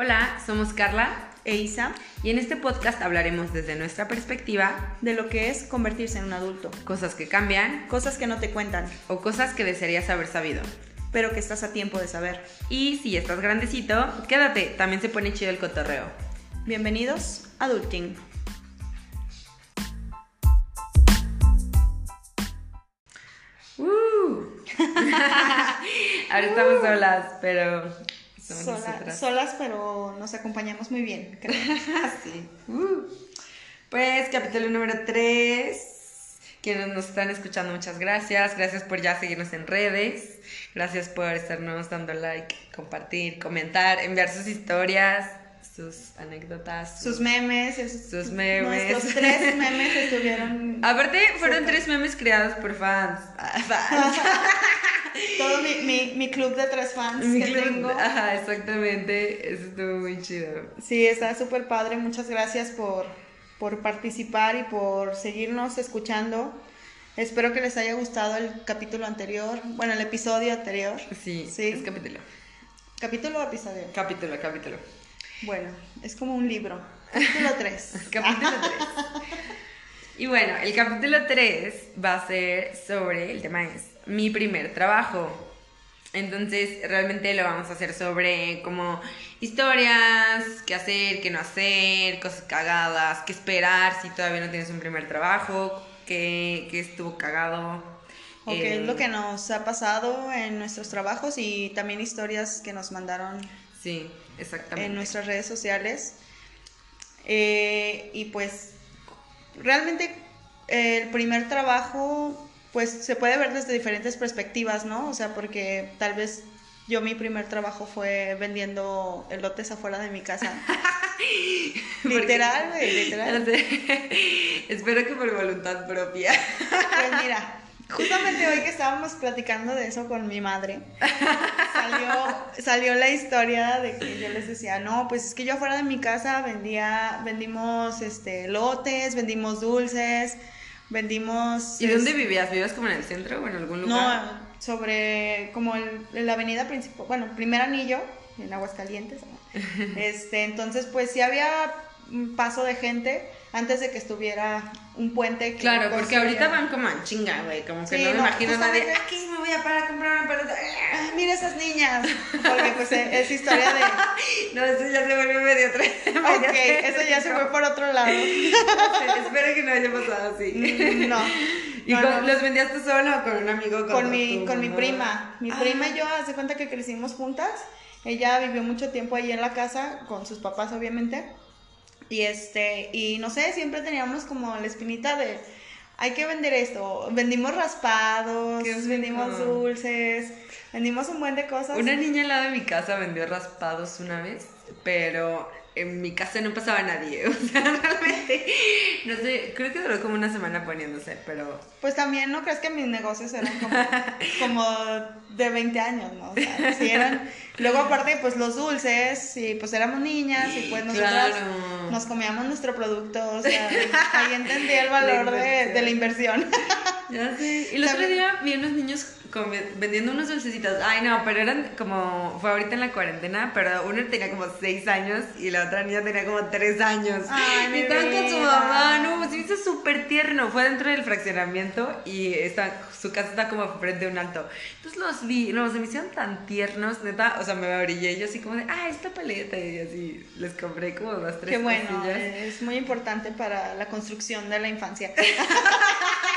Hola, somos Carla e Isa y en este podcast hablaremos desde nuestra perspectiva de lo que es convertirse en un adulto, cosas que cambian, cosas que no te cuentan o cosas que desearías haber sabido. pero que estás a tiempo de saber. Y si estás grandecito, quédate, también se pone chido el cotorreo. Bienvenidos a Adulting. ¡Uh! Ahora estamos solas, pero somos Sola- solas, pero nos acompañamos muy bien. creo. Sí. Uh. Pues capítulo número 3. Quienes nos están escuchando, muchas gracias. Gracias por ya seguirnos en redes. Gracias por estarnos dando like, compartir, comentar, enviar sus historias, sus anécdotas, Sus memes, esos- Sus memes. Nuestros tres memes estuvieron. Aparte, fueron Súper. tres memes creados por fans. Todo mi, mi, mi club de tres fans Mi que club- tengo. Ajá, exactamente. Eso estuvo muy chido. Sí, está súper padre. Muchas gracias por, por participar y por seguirnos escuchando. Espero que les haya gustado el capítulo anterior, bueno, el episodio anterior. Sí, Sí. es capítulo. ¿Capítulo o episodio? Capítulo, capítulo. Bueno, es como un libro. Capítulo 3. Capítulo 3. Y bueno, el capítulo 3 va a ser sobre, el tema es mi primer trabajo. Entonces, realmente lo vamos a hacer sobre como historias, qué hacer, qué no hacer, cosas cagadas, qué esperar si todavía no tienes un primer trabajo, qué, qué estuvo cagado. O qué eh, es lo que nos ha pasado en nuestros trabajos y también historias que nos mandaron Sí, exactamente. en nuestras redes sociales. Eh, y pues realmente el primer trabajo pues se puede ver desde diferentes perspectivas, ¿no? O sea, porque tal vez yo mi primer trabajo fue vendiendo elotes afuera de mi casa. Literal, güey, literal. Espero que por voluntad propia. Pues mira, justamente hoy que estábamos platicando de eso con mi madre, salió, salió la historia de que yo les decía, no, pues es que yo afuera de mi casa vendía, vendimos este lotes, vendimos dulces, vendimos. ¿Y dónde es- vivías? ¿Vivías como en el centro o en algún lugar? No, sobre como el- la avenida principal, bueno, primer anillo en Aguascalientes. ¿no? Este, entonces pues sí había un paso de gente antes de que estuviera un puente. que Claro, porque ahorita van como en chinga, güey. Como que Sí, no me no, imagino nadie. Aquí voy a parar a comprar una pelota. Ay, mira esas niñas. Porque pues e- es historia de. No, eso ya se volvió medio tres. Ok, eso ya se fue por otro lado. Espero que no haya pasado así. Mm, No. ¿Y no, con- no. los vendías tú solo o con un amigo? Con mi, con mi prima. Mi Ah. prima y yo, hace cuenta que crecimos juntas. Ella vivió mucho tiempo ahí en la casa, con sus papás, obviamente. Y este, y no sé, siempre teníamos como la espinita de hay que vender esto. Vendimos raspados, Qué rico. vendimos dulces, vendimos un buen de cosas. Una niña al lado de mi casa vendió raspados una vez, pero en mi casa no pasaba nadie. O sea, realmente, no sé, creo que duró como una semana poniéndose, pero Pues también no crees que mis negocios eran como, como de 20 años, ¿no? O sea, sí eran. Luego, aparte, pues los dulces, y pues éramos niñas, y pues nosotras Claro. nos comíamos nuestro producto, o sea, ahí entendí el valor de, de la inversión. Ya sé. Y el otro día vi unos niños vendiendo unos dulcecitos. Ay, no, pero eran como. Fue ahorita en la cuarentena, pero uno tenía como 6 años y la otra niña tenía como 3 años. Ay, y estaban con su mamá. No, se hizo súper tierno. Fue dentro del fraccionamiento y está, su casa está como frente a un alto. Entonces los vi, no, se me hicieron tan tiernos, neta. O sea, me orillé yo así como de, ah, esta paleta. Y así les compré como dos, tres Qué bueno, cosillas. es muy importante para la construcción de la infancia.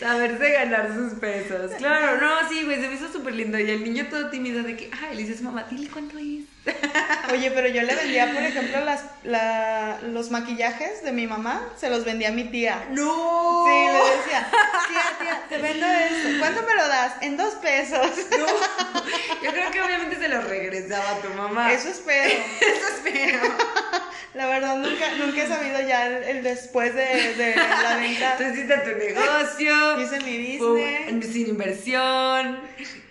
Saberse ganar sus pesos. Claro, no, sí, güey, se me hizo súper lindo. Y el niño todo tímido de que, ay, le dices, mamá, dile cuánto es. Oye, pero yo le vendía, por ejemplo, las, la- los maquillajes de mi mamá, se los vendía a mi tía. ¡No! Sí, le decía, tía, tía, te vendo esto. ¿Cuánto me lo das? En dos pesos. Yo creo que obviamente se lo regresaba a tu mamá. Eso espero. Eso espero. La verdad, nunca, nunca he sabido ya el, el después de, de la venta. Tú hiciste tu negocio. Hice mi business. Sin inversión.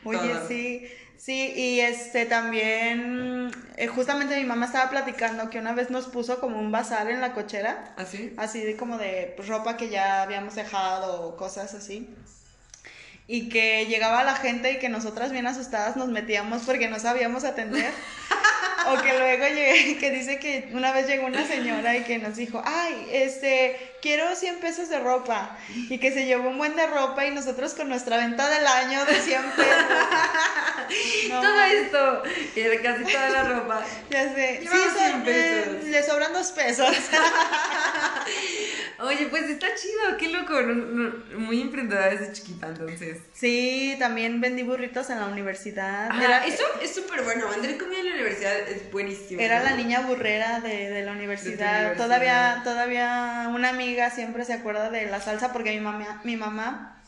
Oye, todo. sí. Sí, y este también, eh, justamente mi mamá estaba platicando que una vez nos puso como un bazar en la cochera, ¿Así? así de como de pues, ropa que ya habíamos dejado o cosas así. Y que llegaba la gente y que nosotras bien asustadas nos metíamos porque no sabíamos atender. O que luego llegué, que dice que una vez llegó una señora y que nos dijo, ay, este, quiero 100 pesos de ropa. Y que se llevó un buen de ropa y nosotros con nuestra venta del año de 100 pesos. No, Todo esto, y casi toda la ropa. Ya sé. Sí, Llevaba 100 son- pesos. eh, le sobran dos pesos. Oye, pues está chido, qué loco. muy emprendedora desde chiquita, entonces. Sí, también vendí burritos en la universidad. Ajá, Era, eso es súper bueno. Vender comida en la universidad es buenísimo. Era ¿no? la niña burrera de, de la universidad. universidad. Todavía, todavía una amiga siempre se acuerda de la salsa porque mi mamá, mi mamá,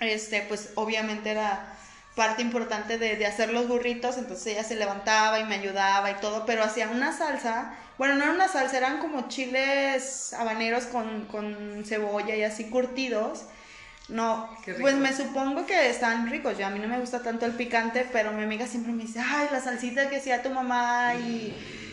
este, pues obviamente era parte importante de, de hacer los burritos, entonces ella se levantaba y me ayudaba y todo, pero hacía una salsa, bueno, no era una salsa, eran como chiles habaneros con, con cebolla y así curtidos. No, pues me supongo que están ricos. Yo a mí no me gusta tanto el picante, pero mi amiga siempre me dice, ay, la salsita que hacía tu mamá y,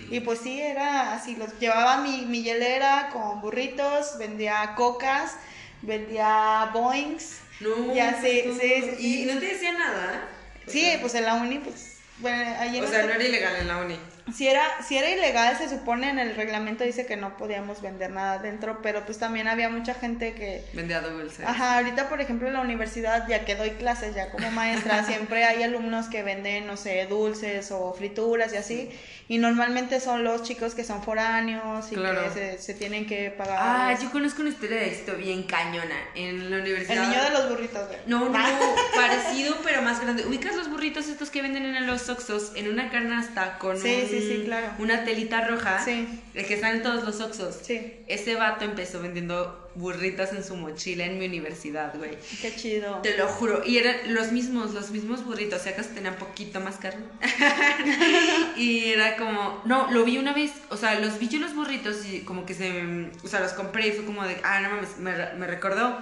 y pues sí, era así. Los llevaba mi, mi hielera con burritos, vendía cocas, vendía boings. No, Ya sé, sí, no. sí. Y no te decía nada. O Sí, sea, pues en la uni, pues, bueno, ahí en O sea, no era ilegal en la uni. Si era, si era ilegal, se supone en el reglamento dice que no podíamos vender nada dentro, pero pues también había mucha gente que, Vendía dulces. Ajá, ahorita por ejemplo en la universidad, ya que doy clases ya como maestra, siempre hay alumnos que venden, no sé, dulces o frituras y así, y normalmente son los chicos que son foráneos y Claro. que se, se tienen que pagar. Ah, yo conozco una historia de esto bien cañona. En la universidad. El niño de los burritos, güey. No, no, parecido, pero más grande. ¿Ubicas los burritos estos que venden en los Oxxos en una canasta con Sí, un- sí, sí, claro. una telita roja? Sí. El que están en todos los Oxxos. Sí, Ese vato empezó vendiendo burritos en su mochila en mi universidad, güey. qué chido. Te lo juro. Y eran los mismos, los mismos burritos. O sea, acaso tenían poquito más carne. y era como, no, lo vi una vez. O sea, los vi yo los burritos y como que se, o sea, los compré y fue como de, ah, no mames, me, me recordó.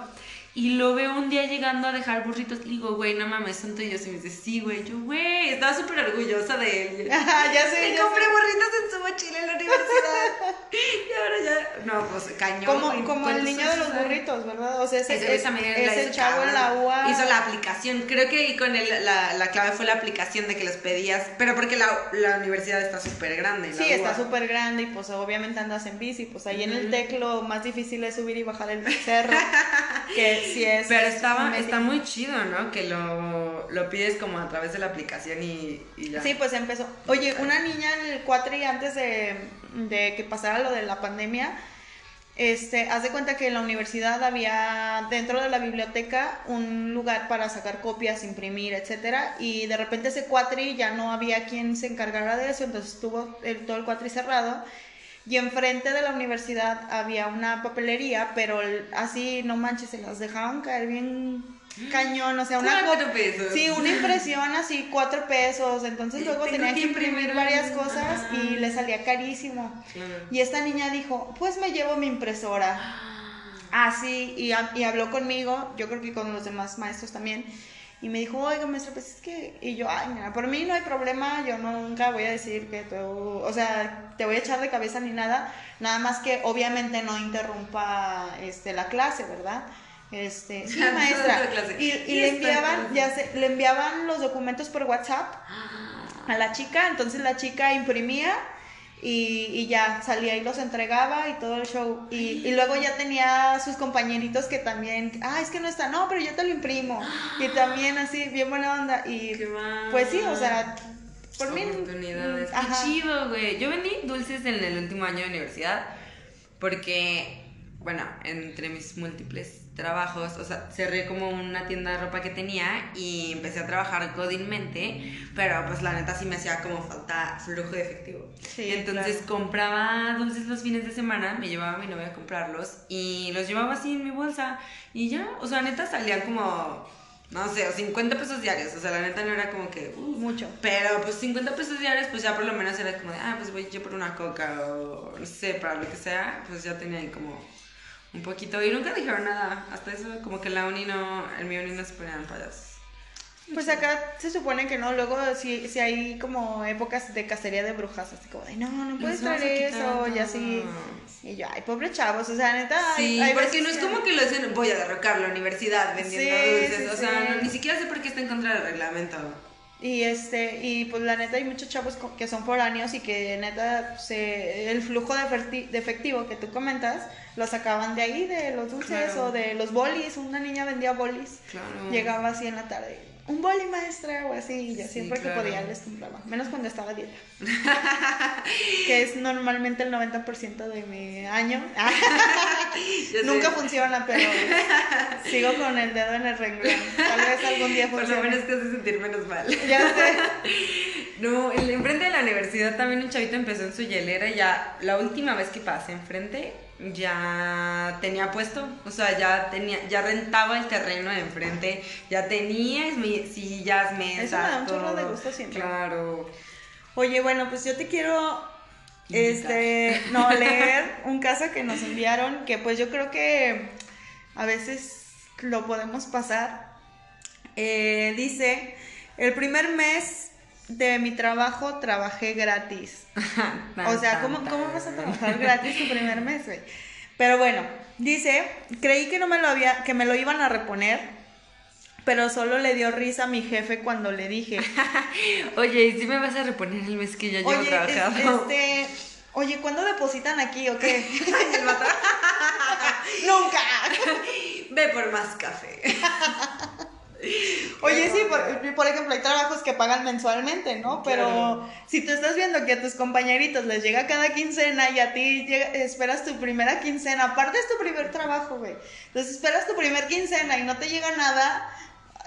Y lo veo un día llegando a dejar burritos. Digo, güey, no mames, son tuyos. Y me dice, sí, güey. Yo, güey, estaba súper orgullosa de él. Ajá, ya sé, Le ya compré sé. burritos en su mochila en la universidad. y ahora ya, no, pues cañón. Como, como el ¿cuántos niño de los burritos, ¿verdad? O sea, ese, Ese, chavo en la. UA. Hizo la aplicación. Creo que ahí con él la, la clave fue la aplicación de que los pedías. Pero porque la, la universidad está súper grande. Sí, está súper grande y pues obviamente andas en bici, pues ahí en el TEC lo más difícil es subir y bajar el cerro, que sí es... Pero estaba, está muy chido, ¿no? Que lo, lo pides como a través de la aplicación y, y ya. Sí, pues empezó. Oye, una niña en el cuatri antes de, de que pasara lo de la pandemia, este, haz de cuenta que en la universidad había dentro de la biblioteca un lugar para sacar copias, imprimir, etcétera, y de repente ese cuatri ya no había quien se encargara de eso, entonces estuvo el- todo el cuatri cerrado. Y enfrente de la universidad había una papelería, pero así, no manches, se las dejaban caer bien cañón, o sea, una ¿Cuatro pesos? Sí, una impresión así, cuatro pesos. Entonces luego Tengo tenían que imprimir varias cosas Ajá. y le salía carísimo. Claro. Y esta niña dijo, pues me llevo mi impresora. Así, y, ha- y habló conmigo, yo creo que con los demás maestros también. Y me dijo, oiga, maestra, pues es que. Y yo, ay, mira, por mí no hay problema, yo nunca voy a decir que tú. O sea, te voy a echar de cabeza ni nada. Nada más que obviamente no interrumpa este, la clase, ¿verdad? Este, sí, maestra. Y, y le enviaban, ya sé, le enviaban los documentos por WhatsApp a la chica, entonces la chica imprimía y, y ya salía y los entregaba y todo el show. Y, y luego ya tenía sus compañeritos que también, ah, es que no está, no, pero yo te lo imprimo. Y también así, bien buena onda. Y pues sí, o sea, por mí... oportunidades. Qué ajá. chido, güey. Yo vendí dulces en el último año de universidad porque, bueno, entre mis múltiples trabajos, o sea, cerré como una tienda de ropa que tenía y empecé a trabajar godinmente, pero pues la neta sí me hacía como falta flujo de efectivo. Sí, Entonces claro. compraba dulces los fines de semana, me llevaba a mi novia a comprarlos y los llevaba así en mi bolsa y ya, o sea, neta salían como, no sé, 50 pesos diarios, o sea, la neta no era como que... uf, Mucho. pero pues 50 pesos diarios, pues ya por lo menos era como de, ah, pues voy yo por una coca o no sé, para lo que sea, pues ya tenía ahí como un poquito. Y nunca dijeron nada, hasta eso, como que la uni no, en mi uni no se ponían payasos. Pues acá se supone que no, luego si, si hay como épocas de cacería de brujas, así como de, no, no puedes Nos traer eso, y así. Y yo, ay, pobre chavos, o sea, neta, Sí, hay porque no es como que lo hacen, voy a derrocar la universidad vendiendo Sí, dulces, sí, o sea, sí. no, ni siquiera sé por qué está en contra del reglamento. Y este, y pues la neta hay muchos chavos que son foráneos y que neta se, el flujo de, efecti- de efectivo que tú comentas lo sacaban de ahí, de los dulces Claro. o de los bolis. Una niña vendía bolis. Claro. Llegaba así en la tarde. Un boli maestra o así, y yo Sí, siempre claro. que podía les compraba. Menos cuando estaba a dieta. que es normalmente el 90% de mi año. Sé. Nunca funciona, pero sigo con el dedo en el renglón. Tal vez algún día Por lo funcione. menos te hace sentir menos mal. Ya sé. No, en- enfrente de la universidad también un chavito empezó en su hielera y ya la última vez que pasé enfrente ya tenía puesto, o sea, ya tenía, ya rentaba el terreno de enfrente, ya tenía sillas, mesas, Eso me da un chorro de gusto siempre. Claro. Oye, bueno, pues yo te quiero Invitar. este no leer un caso que nos enviaron que pues yo creo que a veces lo podemos pasar. Eh, dice, el primer mes de mi trabajo trabajé gratis. O sea, ¿cómo, Tan, ¿cómo tan. vas a trabajar gratis tu primer mes, güey? Pero bueno, dice, creí que no me lo había, que me lo iban a reponer, pero solo le dio risa a mi jefe cuando le dije, Oye, ¿y si me vas a reponer el mes que ya llevo oye, trabajando? este, oye, ¿cuándo depositan aquí o qué? Nunca. Ve por más café. Oye, sí, por, por ejemplo, hay trabajos que pagan mensualmente, ¿no? Pero Claro. si tú estás viendo que a tus compañeritos les llega cada quincena y a ti llega- esperas tu primera quincena, aparte es tu primer trabajo, güey. Entonces esperas tu primer quincena y no te llega nada,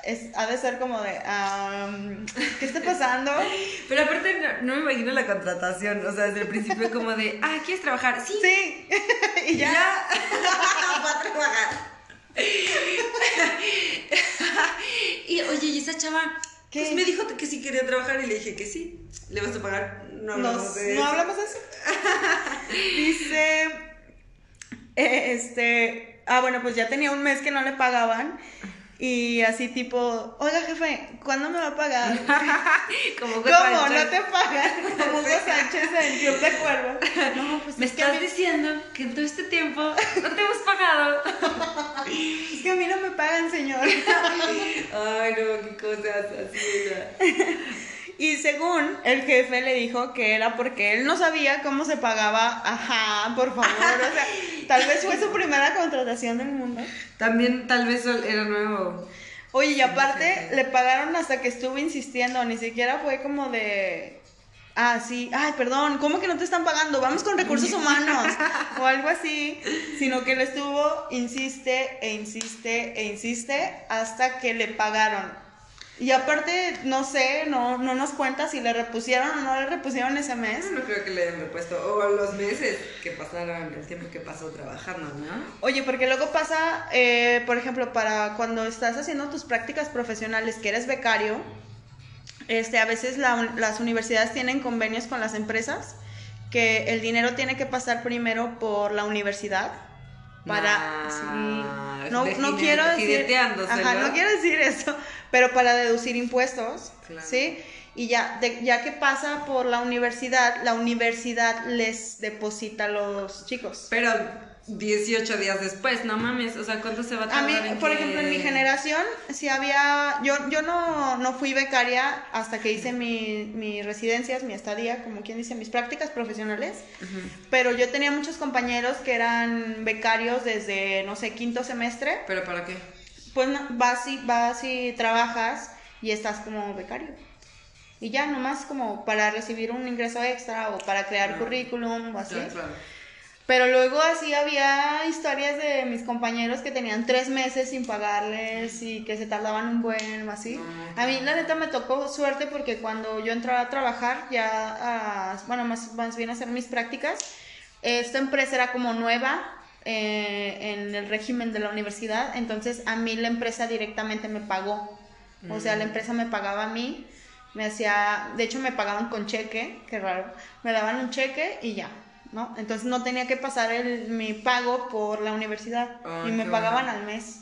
es, ha de ser como de, am, ¿qué está pasando? Pero aparte no, no me imagino la contratación, o sea, desde el principio como de, ah, ¿quieres trabajar? Sí, Sí, y ya. ya. Va a trabajar. Y oye, ¿y esa chava? ¿Qué? Pues me dijo que sí quería trabajar y le dije que sí. ¿Le vas a pagar? No hablamos Nos- de no eso. hablamos de eso. Dice, eh, este, ah, bueno, pues ya tenía un mes que no le pagaban. Y así tipo, oiga jefe, ¿cuándo me va a pagar? Como ¿Cómo? ¿No te pagan? Como Hugo Sánchez en Club de Cuervo. No, pues Me es que, a estás mí, diciendo que en todo este tiempo no te hemos pagado. es que a mí no me pagan, señor. Ay, no, qué cosas así. Y según el jefe le dijo que era porque él no sabía cómo se pagaba. Ajá, por favor. O sea, tal vez fue su primera contratación del mundo. También tal vez era nuevo. Oye, y aparte le pagaron hasta que estuvo insistiendo, ni siquiera fue como de, ah, sí, ay, perdón, ¿cómo que no te están pagando? Vamos con recursos humanos o algo así, sino que le estuvo, insiste e insiste e insiste hasta que le pagaron. Y aparte, no sé, no, no nos cuenta si le repusieron o no le repusieron ese mes. No creo que le hayan repuesto. O los meses que pasaron, el tiempo que pasó trabajando, ¿no? Oye, porque luego pasa, eh, por ejemplo, para cuando estás haciendo tus prácticas profesionales, que eres becario, este, a veces la- las universidades tienen convenios con las empresas que el dinero tiene que pasar primero por la universidad para Ah, sí. no, no quiero decir ajá, no quiero decir eso pero para deducir impuestos Claro. sí y ya de- ya que pasa por la universidad la universidad les deposita a los chicos Pero 18 días después, no mames. O sea, ¿cuánto se va a A tardar? mí, en por que- ejemplo, en mi generación, sí había, yo, yo no, no fui becaria hasta que hice mi, mis residencias, mi estadía, como quien dice, mis prácticas profesionales, pero yo tenía muchos compañeros que eran becarios desde, no sé, quinto semestre, ¿Pero para qué? pues no, vas y, vas y trabajas y estás como becario. Y ya, nomás como para recibir un ingreso extra o para crear Ah. currículum o así. Claro. Pero luego así había historias de mis compañeros que tenían tres meses sin pagarles y que se tardaban un buen o así. A mí la neta me tocó suerte porque cuando yo entraba a trabajar ya, a- bueno, más, más bien a hacer mis prácticas, esta empresa era como nueva eh, en el régimen de la universidad, entonces a mí la empresa directamente me pagó. O sea, la Mm. empresa me pagaba a mí, me hacía, de hecho me pagaban con cheque, qué raro, me daban un cheque y ya, ¿no? Entonces no tenía que pasar el, mi pago por la universidad y me pagaban bueno. al mes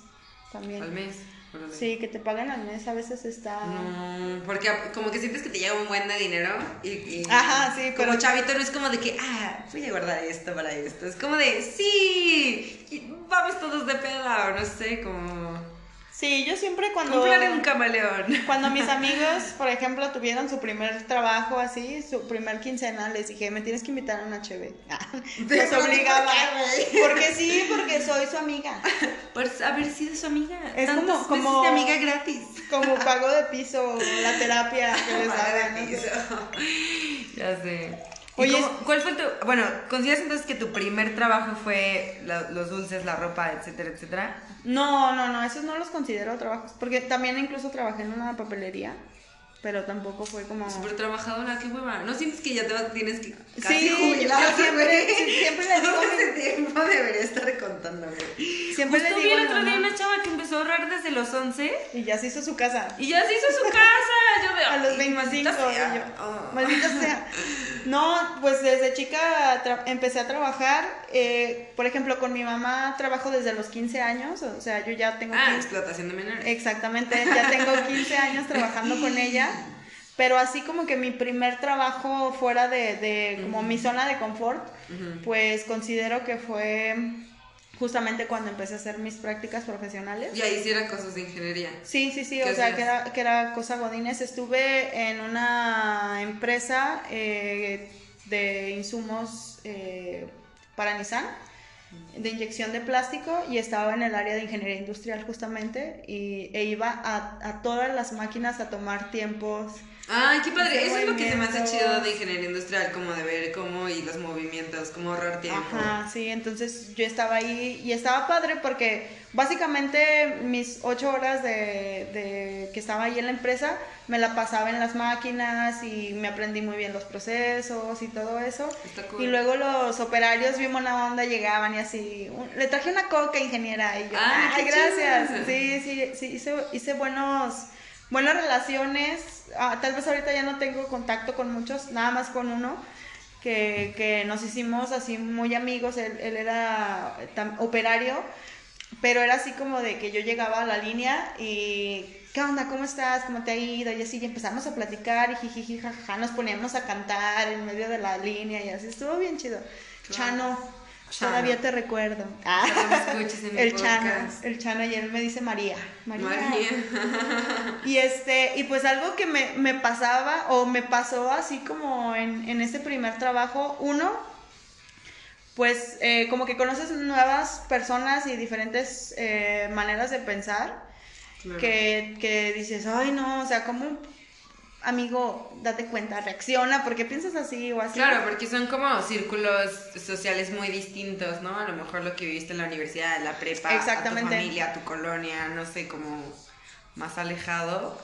también. Al mes. órale. Sí, que te paguen al mes a veces está... No, porque como que sientes que te llega un buen de dinero y, y- Ajá, sí, como pero- chavito no es como de que, ah, voy a guardar esto para esto. Es como de, sí, vamos todos de peda o no sé, como... Sí, yo siempre cuando... Un camaleón. Cuando mis amigos, por ejemplo, tuvieron su primer trabajo así, su primer quincena, les dije, me tienes que invitar a una HB. Les obligaba. Porque sí, porque soy su amiga. Por haber sido su amiga. Es como- como- de amiga gratis. Como pago de piso, la terapia que les daban. no sé. Ya sé. ¿Y Oye, cómo- ¿cuál fue tu, bueno, consideras entonces que tu primer trabajo fue la- los dulces, la ropa, etcétera, etcétera? No, no, no, esos no los considero trabajos. Porque también incluso trabajé en una papelería, pero tampoco fue como... Súper trabajadora, qué hueva. ¿No sientes que ya te vas- tienes que Sí, casi jubilar, yo siempre- sí, siempre le digo Todo ese tiempo debería estar contando, güey. Siempre Justo vi digo el a mi otro día una chava que empezó a ahorrar desde los 11 Y ya se hizo su casa. y ya se hizo su casa. Yo de, A los "Ay, 25, maldita sea". Oh. maldita sea. No, pues desde chica empecé a trabajar. eh, por ejemplo, con mi mamá trabajo desde los 15 años. O sea, yo ya tengo Ah, 15 explotación de menores. Exactamente, ya tengo 15 años trabajando con ella. Pero así como que mi primer trabajo fuera de, de como mi zona de confort, pues considero que fue justamente cuando empecé a hacer mis prácticas profesionales. Y ahí sí era cosas de ingeniería. Sí, sí, sí, ¿Qué o sea, que era, que era cosa Godínez. Estuve en una empresa eh, de insumos eh, para Nissan, de inyección de plástico, y estaba en el área de ingeniería industrial justamente, y, e iba a, a todas las máquinas a tomar tiempos. Ay, qué padre. Eso es lo que se me hace chido de ingeniería industrial, como de ver cómo y los movimientos, cómo ahorrar tiempo. Ajá, sí, entonces yo estaba ahí y estaba padre porque básicamente mis ocho horas de, de que estaba ahí en la empresa me la pasaba en las máquinas y me aprendí muy bien los procesos y todo eso. Está cool. Y luego los operarios bien buena onda llegaban y así, "Un- le traje una coca ingeniera y yo, ay, gracias. chido. Sí, sí, sí, hice, hice buenos, buenas relaciones. Ah, tal vez ahorita ya no tengo contacto con muchos, nada más con uno. Que, que nos hicimos así muy amigos, él, él era tam- operario, pero era así como de que yo llegaba a la línea y ¿qué onda? ¿Cómo estás? ¿Cómo te ha ido? Y así y empezamos a platicar y jijiji, jajaja, nos poníamos a cantar en medio de la línea y así estuvo bien chido. Claro. Todavía te recuerdo. Ah, me escuches en mi el Chano, podcast. el Chano y él me dice María. María. María. Y este, y pues algo que me, me pasaba o me pasó así como en, en ese primer trabajo, uno, pues eh, como que conoces nuevas personas y diferentes eh, maneras de pensar Claro. que, que dices, ay no, o sea, como amigo, date cuenta, reacciona, porque piensas así o así. Claro, porque son como círculos sociales muy distintos, ¿no? A lo mejor lo que viviste en la universidad, en la prepa, Exactamente. a tu familia, a tu colonia, no sé, como más alejado,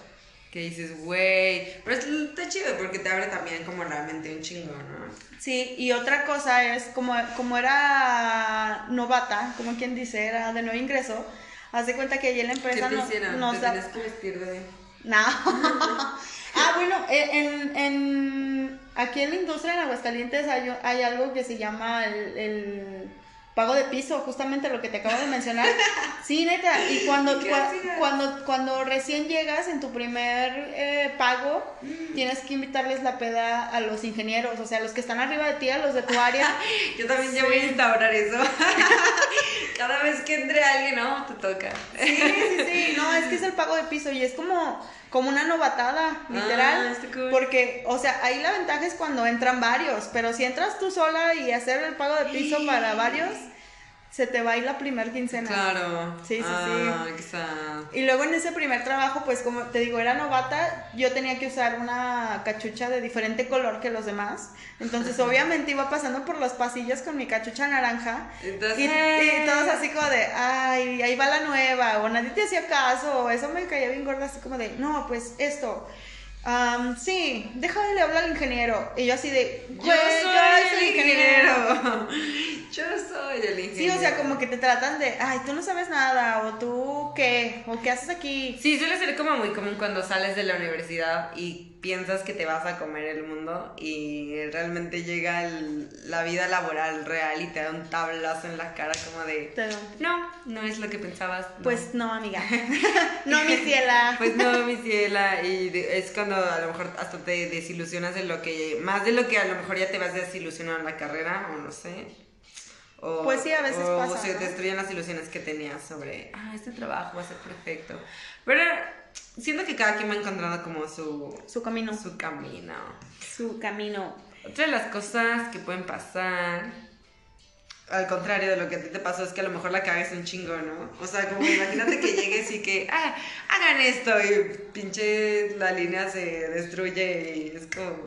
que dices, güey, pero es- está chido porque te abre también como realmente un chingo, ¿no? Sí, y otra cosa es, como, como era novata, como quien dice, era de nuevo ingreso, haz de cuenta que allí en la ¿Qué empresa te no- hicieron? nos ¿Te da... tienes que vestir de...? No. ah, bueno, en, en- aquí en la industria en Aguascalientes hay, hay algo que se llama el, el pago de piso, justamente lo que te acabo de mencionar. Sí, neta, y cuando, cuando, cuando recién llegas en tu primer eh, pago, Mm. tienes que invitarles la peda a los ingenieros, o sea, los que están arriba de ti, a los de tu área. Yo también ya Sí. voy a instaurar eso. Cada vez que entre alguien, no, te toca. Sí, sí, sí, no, es que es el pago de piso y es como, como una novatada, literal. Ah, cool. Porque, o sea, ahí la ventaja es cuando entran varios, pero si entras tú sola y hacer el pago de piso para varios, se te va a ir la primer quincena. Claro. Sí, sí, ah, sí. sad. Y luego en ese primer trabajo, pues como te digo, era novata, yo tenía que usar una cachucha de diferente color que los demás. Entonces, obviamente iba pasando por los pasillos con mi cachucha naranja. Entonces, Y, y todos así como de, ay, ahí va la nueva, o nadie te hacía caso, o eso me caía bien gorda, así como de, no, pues esto. Am, sí, déjale hablar al ingeniero. Y yo así de, Yo "Güey, soy el ingeniero. Yo soy el ingeniero. Sí, o sea, como que te tratan de, ay, tú no sabes nada, o tú qué, o qué haces aquí. Sí, suele ser como muy común cuando sales de la universidad y piensas que te vas a comer el mundo y realmente llega el- la vida laboral real y te da un tablazo en la cara como de... No, no es lo que pensabas. no". Pues no, amiga. no, mi ciela. Pues no, mi ciela, y de- es cuando a lo mejor hasta te desilusionas de lo que, más de lo que a lo mejor ya te vas desilusionando en la carrera, o no sé. O, Pues sí, a veces o pasa, se ¿no? destruyen las ilusiones que tenías sobre, ah, este trabajo va a ser perfecto. Pero siento que cada quien va encontrando como su, Su camino. su camino. Su camino. Otra de las cosas que pueden pasar, al contrario de lo que a ti te pasó, es que a lo mejor la cagues un chingo, ¿no? O sea, como imagínate que llegues y que, ah, hagan esto y pinche la línea se destruye y es como,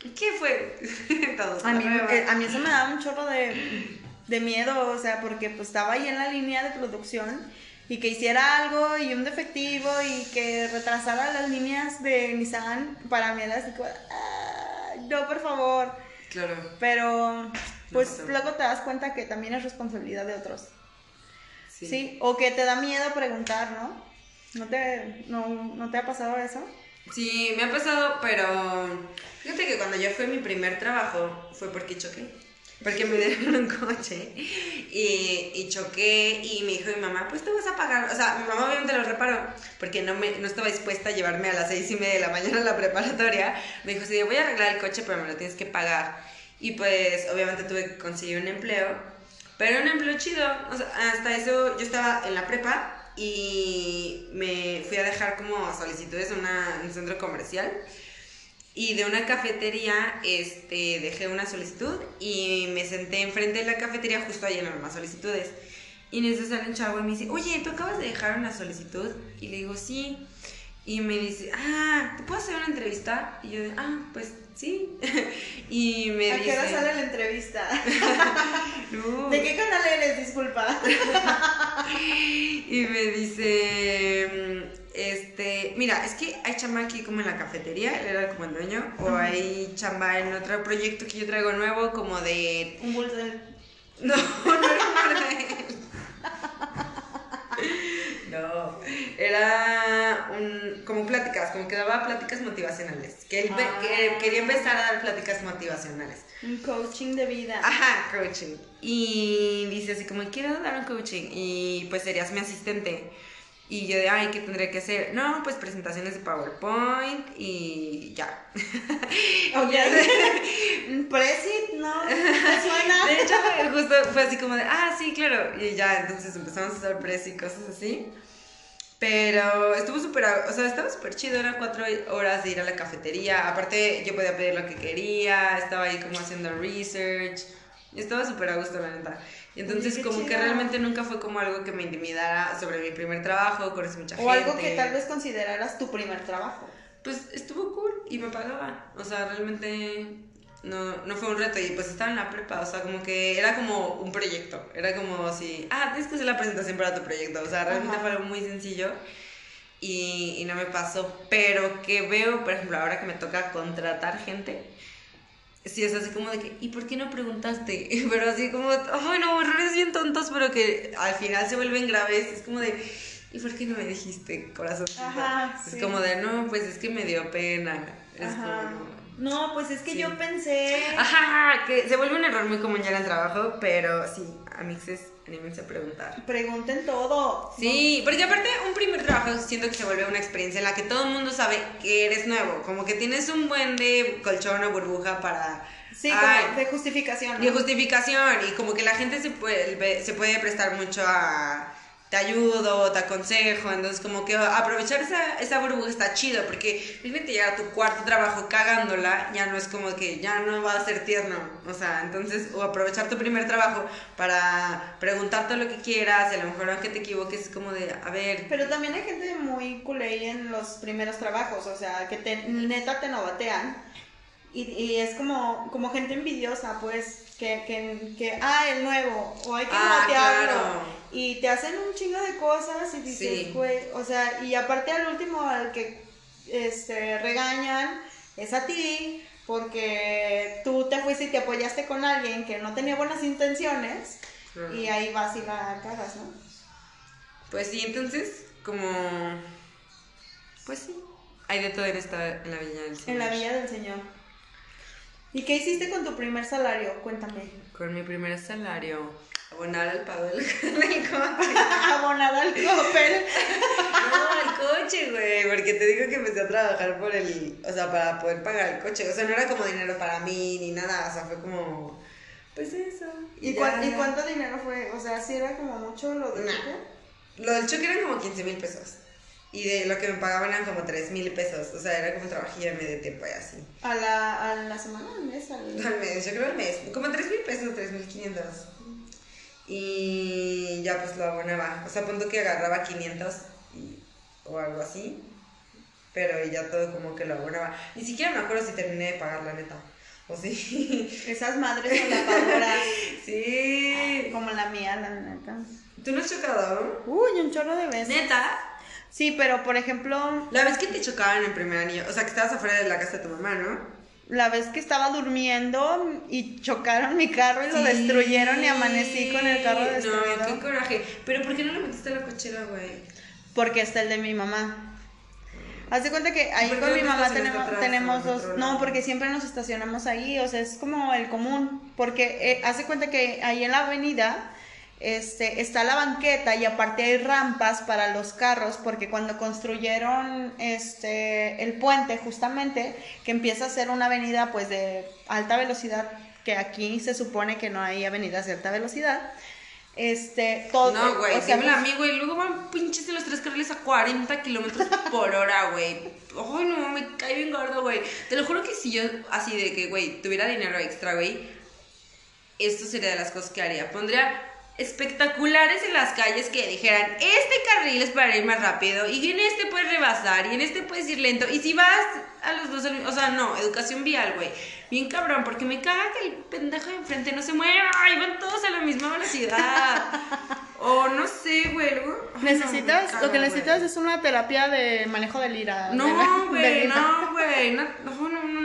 ¿qué fue? Todos, A mí, eh, a mí eso me daba un chorro de, de miedo, o sea, porque pues estaba ahí en la línea de producción y que hiciera algo y un defectivo y que retrasara las líneas de Nissan, para mí era así como, "Ah, no, por favor. Claro. Pero pues luego te das cuenta que también es responsabilidad de otros. Sí. Sí. O que te da miedo preguntar, ¿no? ¿No te, no, ¿no te ha pasado eso? Sí, me ha pasado, pero fíjate que cuando yo fui a mi primer trabajo fue porque choqué. Porque me dieron un coche y, y choqué y me dijo mi mamá, pues te vas a pagar. O sea, mi mamá obviamente lo reparó porque no, me, no estaba dispuesta a llevarme a las seis y media de la mañana a la preparatoria. Me dijo, sí, voy a arreglar el coche, pero me lo tienes que pagar. Y pues obviamente tuve que conseguir un empleo, pero un empleo chido. O sea, hasta eso yo estaba en la prepa y me fui a dejar como solicitudes una- un centro comercial. Y de una cafetería este, dejé una solicitud y me senté enfrente de la cafetería justo ahí en las solicitudes. Y en eso sale un chavo y me dice, oye, ¿tú acabas de dejar una solicitud? Y le digo, sí. Y me dice, ah, ¿te puedo hacer una entrevista? Y yo, ah, pues sí. y me ¿A dice... qué hora sale la entrevista? "No". ¿De qué canal eres? Disculpa. Y me dice, este, mira, es que hay chamba aquí como en la cafetería, él era como el dueño, o hay chamba en otro proyecto que yo traigo nuevo, como de... Un bulto de... No, no era él. No, era un, como pláticas, como que daba pláticas motivacionales, que él Ah. que quería empezar a dar pláticas motivacionales. Un coaching de vida. Ajá, coaching. Y dice así como, quiero dar un coaching y pues serías mi asistente. Y yo de, ay, ¿qué tendré que hacer? No, pues presentaciones de PowerPoint y ya. Ok. Presit, ¿no? ¿Te suena? De hecho, justo fue así como de, ah, sí, claro. Y ya, entonces empezamos a hacer press y cosas así. Pero estuvo súper, o sea, estaba súper chido, eran cuatro horas de ir a la cafetería. Aparte, yo podía pedir lo que quería, estaba ahí como haciendo research. Y estaba súper a gusto, la neta. Y entonces, como que chido. realmente nunca fue como algo que me intimidara sobre mi primer trabajo, conocí mucha O gente. algo que tal vez consideraras tu primer trabajo. Pues estuvo cool y me pagaba. O sea, realmente no, no fue un reto y pues estaba en la prepa. O sea, como que era como un proyecto. Era como si, ah, tienes que hacer la presentación para tu proyecto. O sea, realmente Ajá. fue algo muy sencillo y, y no me pasó. Pero que veo, por ejemplo, ahora que me toca contratar gente. Sí, es así como de que, ¿y por qué no preguntaste? Pero así como, ay no, errores bien tontos, pero que al final se vuelven graves. Es como de, ¿y por qué no me dijiste, corazón? Ajá, Es como de, no, pues es que me dio pena. Es Ajá. como... No, pues es que Sí. yo pensé. Ajá, que se vuelve un error muy común ya en el trabajo, pero sí, amixes, anímense a preguntar. Pregunten todo. Sí, porque aparte un primer trabajo siento que se vuelve una experiencia en la que todo el mundo sabe que eres nuevo, como que tienes un buen de colchón o burbuja para... Sí, Ay, como de justificación. ¿no? de justificación y como que la gente se puede, se puede prestar mucho a te ayudo, te aconsejo, entonces como que aprovechar esa, esa burbuja está chido, porque fíjate llegar a tu cuarto trabajo cagándola, ya no es como que ya no va a ser tierno, o sea, entonces, o aprovechar tu primer trabajo para preguntarte lo que quieras, y a lo mejor aunque te equivoques es como de, a ver, Pero también hay gente muy culé en los primeros trabajos, o sea, que te, neta te novatean. Y, y es como, como gente envidiosa, pues, que, que, que, ah, el nuevo, o hay que Ah, novatearlo. claro. Y te hacen un chingo de cosas y dices, Sí. güey, o sea, y aparte al último al que este, regañan es a ti, porque tú te fuiste y te apoyaste con alguien que no tenía buenas intenciones, y ahí vas y la cagas, ¿no? pues sí, entonces, como, pues sí, hay de todo en esta, en la Villa del Señor. En la Villa del Señor. ¿Y qué hiciste con tu primer salario? Cuéntame. Con mi primer salario, abonar el pago del, del coche. Abonada al Coppel. No, el coche, güey, porque te digo que empecé a trabajar por el, o sea, para poder pagar el coche. O sea, no era como dinero para mí ni nada, o sea, fue como Pues eso. ¿Y, ya. cuán- y cuánto dinero fue? O sea, ¿sí era como mucho lo de Nah. choque? Lo del choque eran como 15 mil pesos. Y de lo que me pagaban eran como 3 mil pesos. O sea, era como de medio tiempo y así. ¿A la, a la semana, al mes? Al... Al mes, yo creo al mes. Como 3 mil pesos, 3 mil 500. Y ya pues lo abonaba. O sea, punto que agarraba 500 y- o algo así. Pero ya todo como que lo abonaba. Ni siquiera me acuerdo si terminé de pagar, la neta. O sí. Esas madres solapadoras, sí. como la mía, la neta. ¿Tú no has chocado? Uy, un chorro de veces. ¿Neta? Sí, pero por ejemplo, La vez que te chocaban en el primer anillo. O sea, que estabas afuera de la casa de tu mamá, ¿no? La vez que estaba durmiendo y chocaron mi carro y lo destruyeron y amanecí con el carro destruido. No, qué coraje. Pero ¿por qué no lo metiste a la cochera, güey? Porque está el de mi mamá. Haz de cuenta que ahí ¿Por qué con mi mamá tenemos, atrás tenemos dos. No, porque siempre nos estacionamos ahí, o sea, es como el común. Porque eh, haz de cuenta que ahí en la avenida este, está la banqueta y aparte hay rampas para los carros, porque cuando construyeron este, el puente, justamente, que empieza a ser una avenida pues de alta velocidad, que aquí se supone que no hay avenidas de alta velocidad. Este, todo. No, güey, o sea, dímelo a mí, güey. Luego van pinches en los tres carriles a 40 kilómetros por hora, güey. Ay, no, me cae bien gordo, güey. Te lo juro que si yo, así de que, güey, tuviera dinero extra, güey, esto sería de las cosas que haría. Pondría espectaculares en las calles que dijeran, este carril es para ir más rápido, y en este puedes rebasar, y en este puedes ir lento, y si vas a los dos, o sea, no, educación vial, güey. Bien cabrón, porque me caga que el pendejo de enfrente no se mueva, y van todos a la misma velocidad. o no sé, güey. no, Necesitas, lo que necesitas es una terapia de manejo del ira. No, güey, no, güey. No, no, no,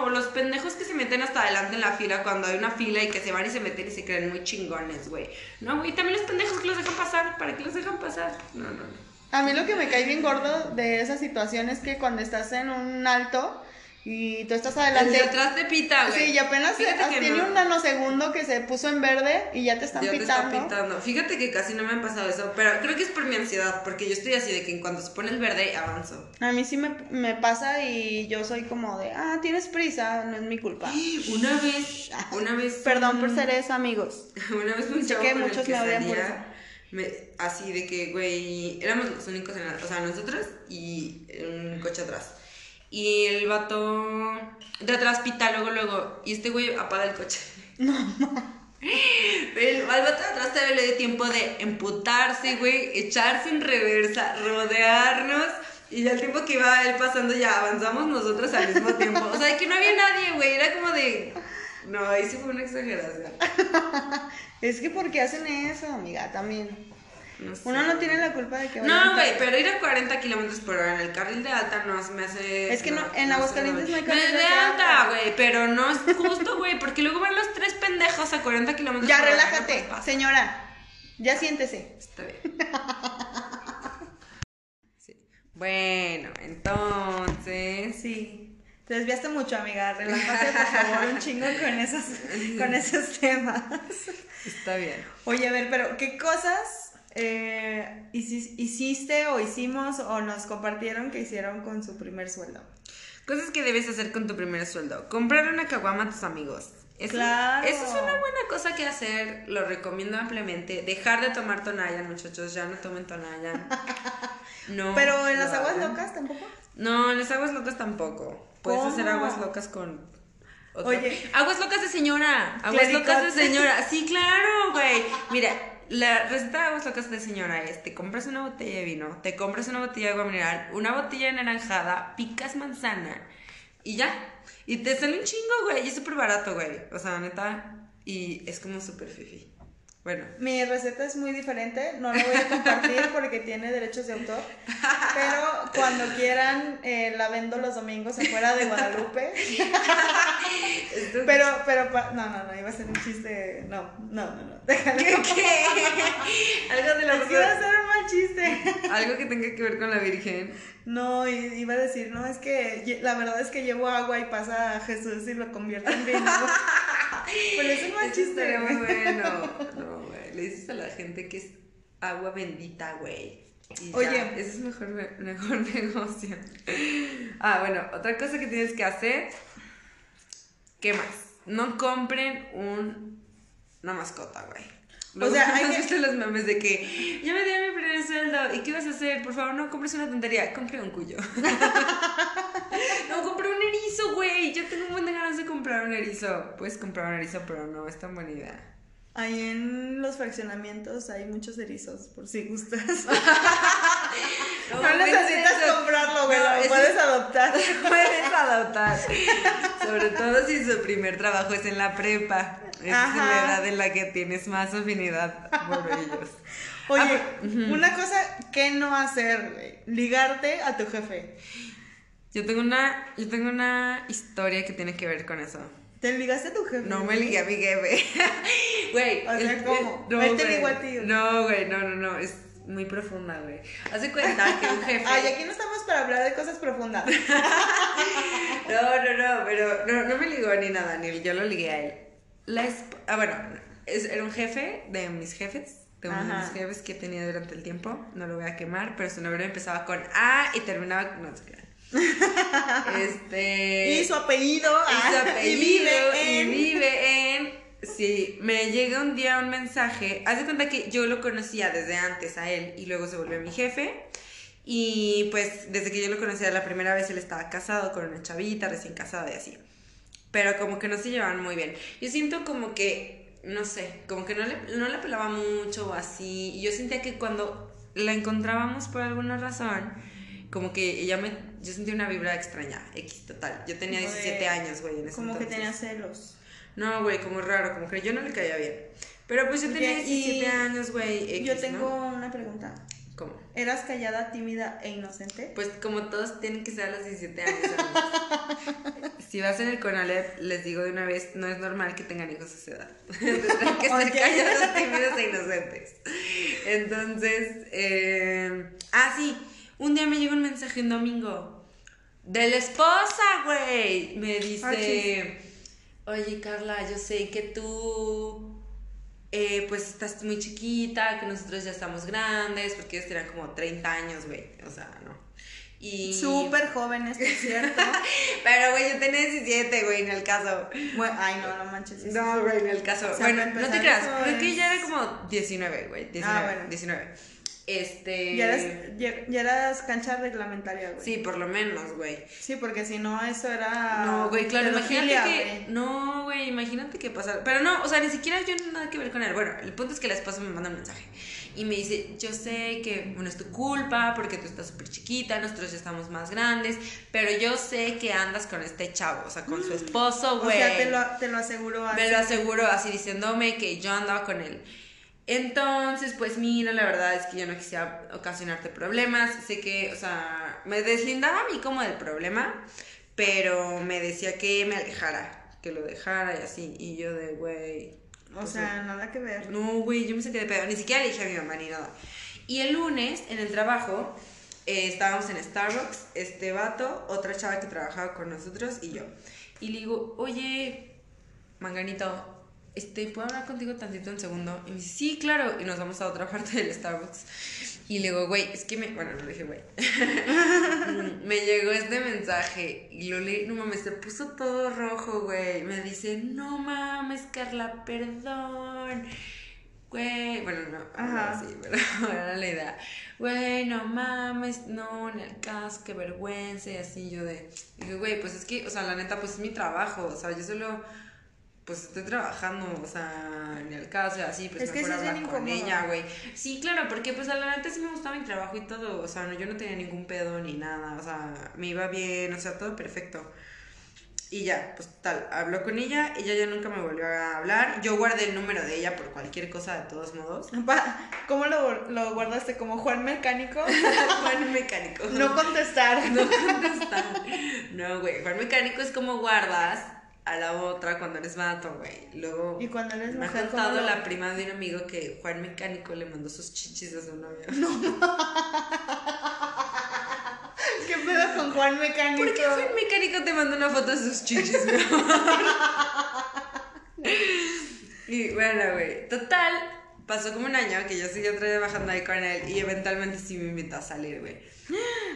no. Los pendejos que se meten hasta adelante en la fila cuando hay una fila y que se van y se meten y se creen muy chingones, güey. No, güey. También los pendejos que los dejan pasar. ¿Para qué los dejan pasar? No, no, no. A mí lo que me cae bien gordo de esa situación es que cuando estás en un alto y tú estás El de adelante. atrás te pita, güey. Sí, y apenas se- tiene no. un nanosegundo que se puso en verde y ya te están Ya te está pitando. pitando. Fíjate que casi no me han pasado eso, pero creo que es por mi ansiedad, porque yo estoy así de que en cuanto se pone el verde avanzo. A mí sí me, me pasa y yo soy como de, ah, tienes prisa, no es mi culpa. Una vez, una vez. Perdón por ser eso, amigos. Una vez un chavo que con el muchos que me odian por salía, eso. me- así de que, güey, éramos los únicos en la, o sea, nosotros y un coche atrás. Y el vato de atrás pita luego, luego, y este güey apaga el coche. El, al vato de atrás todavía le dio tiempo de emputarse, güey, echarse en reversa, rodearnos. Y ya el tiempo que iba él pasando, ya avanzamos nosotros al mismo tiempo. O sea, de que no había nadie, güey. Era como de. No, ahí sí fue una exageración. Es que ¿por qué hacen eso, amiga? También. No sé. Uno no tiene la culpa de que vayan No, güey, pero ir a 40 kilómetros por hora en el carril de alta no se me hace. Es que no- en Aguascalientes me- no hay carriles de de alta, güey, pero no es justo, güey, porque luego van los tres pendejos a 40 kilómetros Ya, por hora. relájate, señora. Ya siéntese. Está bien. Sí. Bueno, entonces. Sí. Te desviaste mucho, amiga. Relájate, por favor, un chingo con esos, con esos temas. Está bien. Oye, a ver, pero ¿qué cosas eh, hici- hiciste o hicimos o nos compartieron que hicieron con su primer sueldo? Cosas que debes hacer con tu primer sueldo. Comprar una caguama a tus amigos. Eso, Claro. Eso es una buena cosa que hacer. Lo recomiendo ampliamente. Dejar de tomar Tonayan, muchachos. Ya no tomen Tonayan. No. Pero en las aguas hagan. locas tampoco. No, en las aguas locas tampoco. Puedes ¿Cómo? hacer aguas locas con. otra- Oye. Aguas locas de señora. Aguas Clericot. locas de señora. Sí, claro, güey. Mira, la receta de aguas locas de señora es: te compras una botella de vino, te compras una botella de agua mineral, una botella de naranjada, picas manzana y ya. Y te sale un chingo, güey. Y es súper barato, güey. O sea, neta. Y es como súper fifi. Bueno. Mi receta es muy diferente, no la voy a compartir porque tiene derechos de autor. Pero cuando quieran, eh, la vendo los domingos afuera de Guadalupe. Pero, pero, no, no, no, iba a ser un chiste. No, no, no, no. Déjalo. ¿Qué? Algo de la Es que a ser un mal chiste. Algo que tenga que ver con la Virgen. No, y- iba a decir, no, es que la verdad es que llevo agua y pasa a Jesús y lo convierte en vino. Pero es un mal Eso chiste. muy bueno. No, güey. Le dices a la gente que es agua bendita, güey. Oye. ese es mejor, mejor negocio. Ah, bueno, otra cosa que tienes que hacer. ¿Qué más? No compren un una mascota, güey. O sea, hay ¿has que- visto los memes de que ya me di mi primer sueldo y qué vas a hacer? Por favor, no compres una tontería, compre un cuyo. no, compré un erizo, güey. Yo tengo un buen de ganas de comprar un erizo. Puedes comprar un erizo, pero no es tan buena idea. Ahí en los fraccionamientos hay muchos erizos, por si gustas. No, es necesitas eso. comprarlo, güey, No, lo es puedes adoptar. Puedes adoptar. Sobre todo si su primer trabajo es en la prepa. Esa es la edad en la que tienes más afinidad por ellos. Oye, Ah, una cosa que no hacer, güey, ligarte a tu jefe. Yo tengo una, yo tengo una historia que tiene que ver con eso. ¿Te ligaste a tu jefe? No me ligué a mi jefe. Güey. O sea, ¿cómo? Él te ligó a ti. No, güey, no, no, no. Es muy profunda, güey. Hace cuenta que un jefe. Ay, aquí no estamos para hablar de cosas profundas. No, no, no, pero no, no me ligó ni nada, ni yo lo ligué a él. La esp- ah, bueno, es- era un jefe de mis jefes, de uno de mis jefes que tenía durante el tiempo, no lo voy a quemar, pero su nombre empezaba con A y terminaba con no sé qué. Este... y su apellido. y su ah, apellido, y vive en... y vive en- Sí, me llega un día un mensaje. Haz de cuenta que yo lo conocía desde antes a él y luego se volvió mi jefe. Y pues desde que yo lo conocía la primera vez él estaba casado con una chavita, recién casado y así. Pero como que no se llevaban muy bien. Yo siento como que, no sé, como que no le, no le pelaba mucho o así. Y yo sentía que cuando la encontrábamos por alguna razón, como que ella me... Yo sentía una vibra extraña, X total. Yo tenía Como de- 17 años, güey, en ese Como que tenía celos. No, güey, como raro, como que yo no le caía bien. Pero pues yo tenía Oye, y 17 años, güey. X, Yo tengo ¿no? una pregunta. ¿Cómo? ¿Eras callada, tímida e inocente? Pues como todos tienen que ser a los 17 años. amigos. si vas en el CONALEP, les digo de una vez, no es normal que tengan hijos a esa edad. Tendrán que ser Ok. callados, tímidos e inocentes. Entonces, eh... ah, sí, un día me llegó un mensaje un domingo de la esposa, güey. Me dice, oye Carla, yo sé que tú... eh, pues estás muy chiquita, que nosotros ya estamos grandes, porque ellos tenían como 30 años, güey. O sea, no. Y... Súper joven, esto es cierto. Pero, güey, yo tenía 17, güey, en el caso. Bueno, ay, no, no manches. No, güey, en el caso. O sea, bueno, no te creas, creo que ya era como 19, güey. 19, Ah, bueno. 19. Este. Ya eras, ya, ya eras cancha reglamentaria, güey. Sí, por lo menos, güey. Sí, porque si no, eso era. No, güey, claro, imagínate que. güey. No, güey, imagínate que pasara. Pero no, o sea, ni siquiera yo nada que ver con él. Bueno, el punto es que la esposa me manda un mensaje y me dice: Yo sé que no es tu culpa porque tú estás súper chiquita, nosotros ya estamos más grandes, pero yo sé que andas con este chavo, o sea, con su esposo, O güey. sea, te lo, te lo aseguró así. Me lo aseguró así diciéndome que yo andaba con él. Entonces, pues mira, la verdad es que yo no quisiera ocasionarte problemas. Sé que, o sea, me deslindaba a mí como del problema, pero me decía que me alejara, que lo dejara y así. Y yo de, güey. O pues, sea, nada que ver. no, güey, yo me saqué de pedo. Ni siquiera le dije a mi mamá ni nada. Y el lunes, en el trabajo, eh, estábamos en Starbucks, este vato, otra chava que trabajaba con nosotros y yo. Y le digo, oye, Manganito, este, ¿puedo hablar contigo tantito un segundo? Y me dice, sí, claro. Y nos vamos a otra parte del Starbucks. Y le digo, güey, es que me. Bueno, no le dije, güey. me llegó este mensaje y lo leí, no mames, se puso todo rojo, güey. Me dice, no mames, Carla, perdón. Güey, bueno, no, Ajá. Sí, pero era la idea. Güey, no mames, no, ni al caso, qué vergüenza, y así yo de. Dije, güey, pues es que, o sea, la neta, pues es mi trabajo, o sea, yo solo, pues estoy trabajando, o sea, ni al caso, y así, pues Es que mejor hablar con ella, güey. Sí, claro, porque pues a la neta sí me gustaba mi trabajo y todo, o sea, no, yo no tenía ningún pedo ni nada, o sea, me iba bien, o sea, todo perfecto. Y ya, pues tal, habló con ella, ella ya nunca me volvió a hablar. Yo guardé el número de ella por cualquier cosa de todos modos. ¿Cómo lo, lo guardaste? ¿Como Juan Mecánico? Juan Mecánico. No contestar. No contestar. No, güey. Juan Mecánico es como guardas a la otra cuando eres vato, güey. Luego Y cuando eres me ha contado ¿cómo lo- la prima de un amigo que Juan Mecánico le mandó sus chichis a su novio. ¿Qué pedo con Juan Mecánico? ¿Por qué Juan Mecánico te mandó una foto de sus chichis, mi amor? Y bueno, güey. Total, pasó como un año que yo seguía trabajando ahí con él y eventualmente sí me invitó a salir, güey.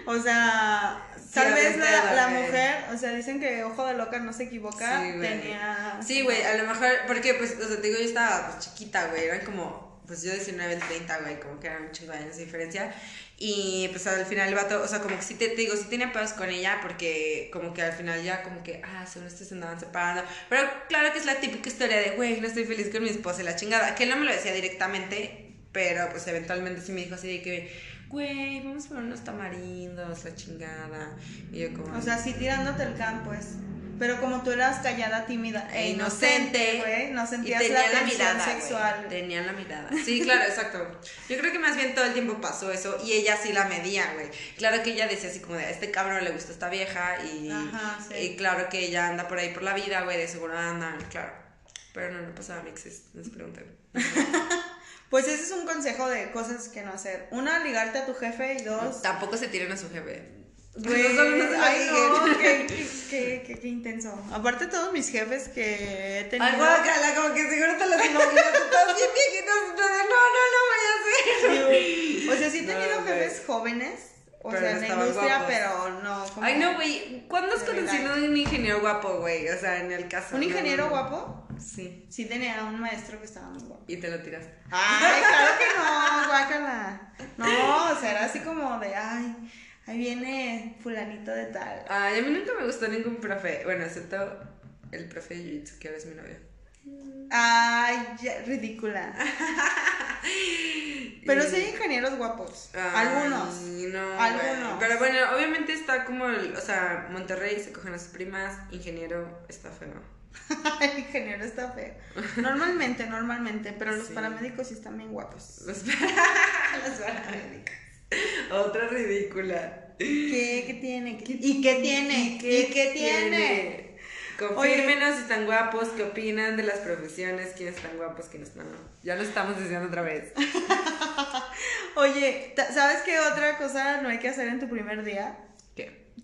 O sea, Tal vez la, la mujer, o sea, dicen que ojo de loca no se equivoca, Sí, tenía... Sí, güey, a lo mejor, porque, pues, o sea, te digo, yo estaba pues, chiquita, güey, eran como, pues yo 19, 30, güey, como que eran de años de diferencia. Y pues al final el vato, o sea, como que sí te, te digo, sí tenía pedos con ella, porque como que al final ya, como que, ah, según esto se andaban separando. Pero claro que es la típica historia de, güey, no estoy feliz con mi esposa y la chingada. Que él no me lo decía directamente, pero pues eventualmente sí me dijo así de que, güey, vamos por unos tamarindos, la chingada. Y yo como, O sea, sí tirándote el can, pues. Pero como tú eras callada, tímida e inocente, güey, no y sentías tenía la la, mirada sexual. güey, tenía la mirada sí claro exacto yo creo que más bien todo el tiempo pasó eso y ella sí la medía güey claro que ella decía así como de a este cabrón le gusta esta vieja y, Ajá, sí. y claro que ella anda por ahí por la vida güey de seguro anda claro pero no no pasaba mixes no se pregunten Pues ese es un consejo de cosas que no hacer. Una, ligarte a tu jefe y dos... tampoco se tiren a su jefe Güey, No, ay, no, qué, qué, qué, intenso. Aparte todos mis jefes que he tenido... Algo acá, como que seguro te las imaginas, estás bien viejitos, no, no, no voy a hacer. O sea, sí he tenido jefes jóvenes, o Pero sea, en la industria, guapos. pero no. como- Ay, no, güey. ¿Cuándo has conocido un ingeniero guapo, güey? O sea, en el caso. ¿Un ingeniero guapo? Sí. Sí tenía un maestro que estaba muy guapo. Y te lo tiraste. Ay, claro que no, guácala. No, o sea, era así como de, ay, ahí viene fulanito de tal. Ay, a mí nunca me gustó ningún profe. Bueno, excepto el profe de Jiu-Jitsu, que ahora es mi novio. Ay, ya, ridícula. Pero sí hay ingenieros guapos. Ay, Algunos. No, Algunos. Pero bueno, obviamente está como el. O sea, Monterrey se cogen a sus primas. Ingeniero está feo. El ingeniero está feo. Normalmente, normalmente, pero los Sí. paramédicos sí están bien guapos. Los, paramédicos. Otra ridícula. ¿Qué, qué tiene? ¿Qué- ¿Y qué tiene? ¿Y qué, tiene? Confírmenos si están guapos, qué opinan de las profesiones, quiénes están guapos, quiénes no. Ya lo estamos diciendo otra vez. Oye, ¿sabes qué otra cosa no hay que hacer en tu primer día?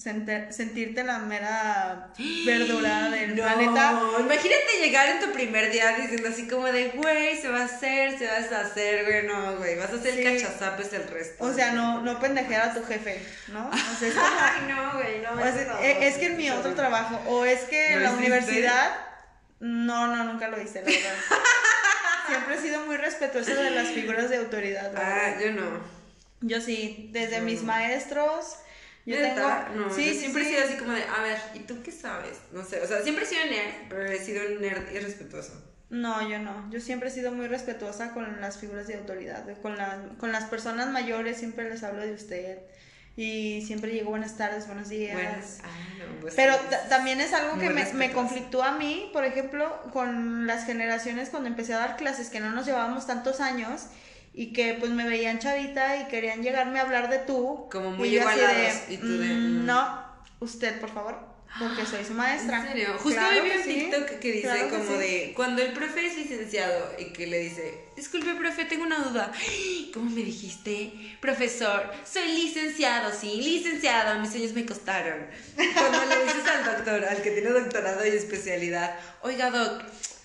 Sentirte la mera verdura del No, planeta. imagínate llegar en tu primer día diciendo así como de, güey, se va a hacer, se va a deshacer, güey, no, güey, vas a hacer Sí. cachazapes el resto. O sea, no, no pendejear a tu jefe, ¿no? O sea, es como- Ay, no, güey, no. e- es que en mi otro trabajo, o es que en ¿Lo la universidad, no, no, nunca lo hice, la verdad. Siempre he sido muy respetuosa de las figuras de autoridad. Ah, verdad. yo no. Yo sí, desde No. mis maestros, yo ¿Neta? tengo... No, sí, yo sí, siempre sí. he sido así como de, a ver, ¿y tú qué sabes? No sé, o sea, siempre he sido nerd, pero he sido un nerd irrespetuoso. No, yo no. Yo siempre he sido muy respetuosa con las figuras de autoridad. Con, la- con las personas mayores siempre les hablo de usted. Y siempre digo buenas tardes, buenos días. Buenas. Ah, no, pues Pero también es algo que me, me conflictúa a mí, por ejemplo, con las generaciones cuando empecé a dar clases que no nos llevábamos tantos años y que pues me veían chavita y querían llegarme a hablar de tú. Como muy y igualados, y tú de, "Mm, mm". No, usted, por favor, porque soy su maestra. ¿En serio? Justo Claro vi un sí, TikTok que dice claro que como sí. de cuando el profe es licenciado y que le dice, disculpe profe, tengo una duda. ¿Cómo me dijiste? Profesor, soy licenciado, sí, licenciado, mis sueños me costaron. Cuando le dices al doctor, al que tiene doctorado y especialidad, oiga doc,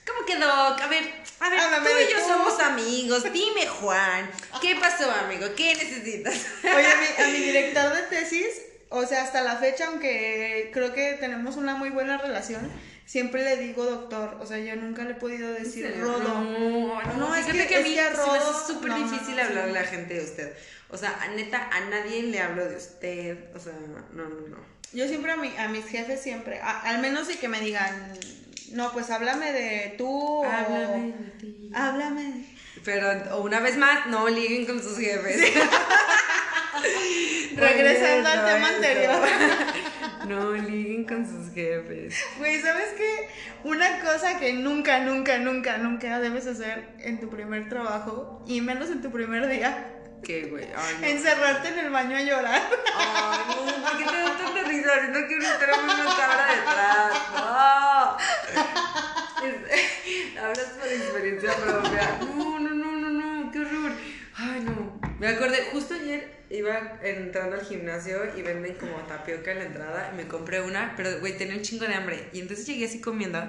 ¿cómo que doc? A ver, a ver, Háblame tú y yo tú". somos amigos, dime Juan, ¿qué pasó amigo? ¿Qué necesitas? Oye, a mi, a mi director de tesis, o sea, hasta la fecha, aunque creo que tenemos una muy buena relación, siempre le digo doctor. O sea, yo nunca le he podido decir Rodo. No, no, No, es que- a es mí que a se me hace Rodo- súper no, difícil no, hablarle sí. a la gente de usted. O sea, a neta, a nadie le hablo de usted. O sea, no, no, no. Yo siempre a, mi, a mis jefes, siempre, a- al menos de que me digan, no, pues háblame de tú o... Háblame de ti. Háblame. Pero o una vez más, no liguen con sus jefes. Regresando al tema no, anterior. No liguen con sus jefes. Güey, ¿sabes qué? Una cosa que nunca, nunca, nunca, nunca debes hacer en tu primer trabajo, y menos en tu primer día, ¿Qué, güey? Ay, no. encerrarte en el baño a llorar. Ay, no, ¿por qué te da tanta risa? Siento que uno tenemos una cámara detrás. No. Es- hablas por experiencia propia. No, no, no, no, no, qué horror. Ay, no. Me acordé, justo ayer iba entrando al gimnasio y venden como tapioca en la entrada y me compré una, pero güey, tenía un chingo de hambre. Y entonces llegué así comiendo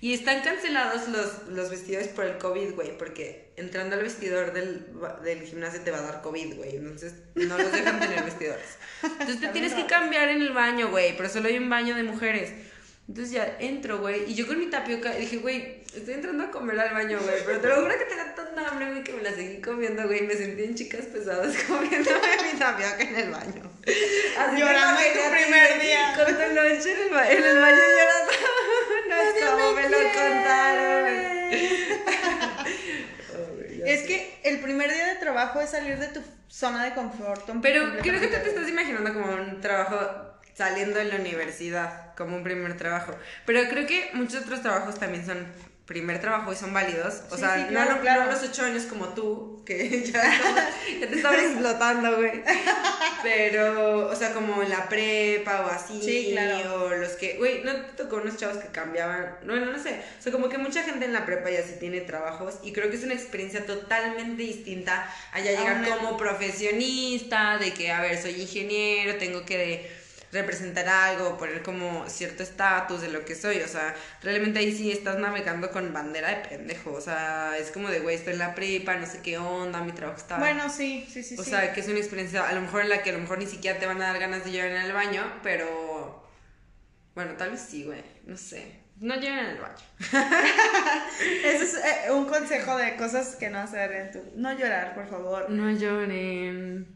y están cancelados los, los vestidores por el COVID, güey, porque entrando al vestidor del, del gimnasio te va a dar COVID, güey. Entonces no los dejan tener vestidores. Entonces te tienes que cambiar en el baño, güey, pero solo hay un baño de mujeres. Entonces ya entro, güey, y yo con mi tapioca dije, güey, estoy entrando a comer al baño, güey, pero te lo juro que tenía tanta hambre, güey, que me la seguí comiendo, güey, y me sentí en chicas pesadas comiendo mi tapioca en el baño. Así Llorando tu primer día. Con tu noche en el, ba en el baño llorando. Es como me, me lo contaron. Es que el primer día de trabajo es salir de tu zona de confort. Pero creo que tú te estás imaginando como un trabajo saliendo de la universidad, como un primer trabajo. Pero creo que muchos otros trabajos también son primer trabajo y son válidos. O sea, no, claro. los ocho años como tú, que ya, te estaban explotando, güey. Pero, o sea, como en la prepa o así. Sí, claro. O los que, güey, no te tocó unos chavos que cambiaban. Bueno, no sé. O sea, como que mucha gente en la prepa ya sí tiene trabajos y creo que es una experiencia totalmente distinta a ya llegar como profesionista, de que, a ver, soy ingeniero, tengo que representar algo, poner como cierto estatus de lo que soy, o sea, realmente ahí sí estás navegando con bandera de pendejo, o sea, es como de, güey, estoy en la prepa, no sé qué onda, mi trabajo está... Bueno, sí, sí, sí. O sea, que es una experiencia, a lo mejor en la que a lo mejor ni siquiera te van a dar ganas de llorar en el baño, pero... Bueno, tal vez sí, güey, no sé. No lloren en el baño. Ese es eh, un consejo de cosas que no hacer en tu... No llorar, por favor. No lloren.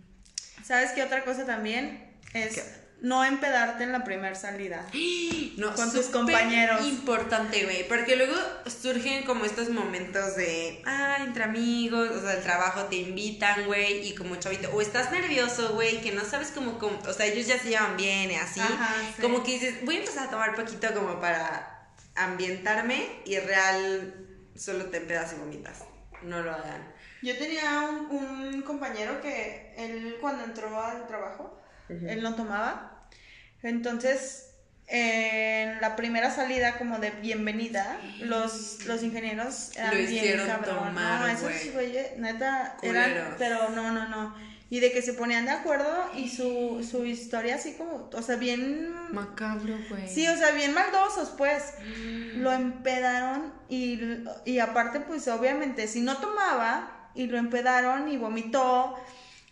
¿Sabes qué otra cosa también? Es no empedarte en la primera salida. No, con tus compañeros. Importante, güey. Porque luego surgen como estos momentos de, ah, entre amigos, o sea, el trabajo te invitan, güey, y como chavito, o estás nervioso, güey, que no sabes cómo, o sea, ellos ya se llevan bien y así. Como que dices, voy a empezar a tomar poquito como para ambientarme y real solo te empedas y vomitas. No lo hagan. Yo tenía un, un compañero que él cuando entró al trabajo, él no tomaba entonces, en la primera salida como de bienvenida, los, los ingenieros eran Lo bien cabrón. no, esos güeyes, neta, eran, pero no, no, no. Y de que se ponían de acuerdo y su, su historia así como, o sea, bien... Macabro, güey. Sí, o sea, bien maldosos, pues. Lo empedaron y, y aparte, pues, obviamente, si no tomaba y lo empedaron y vomitó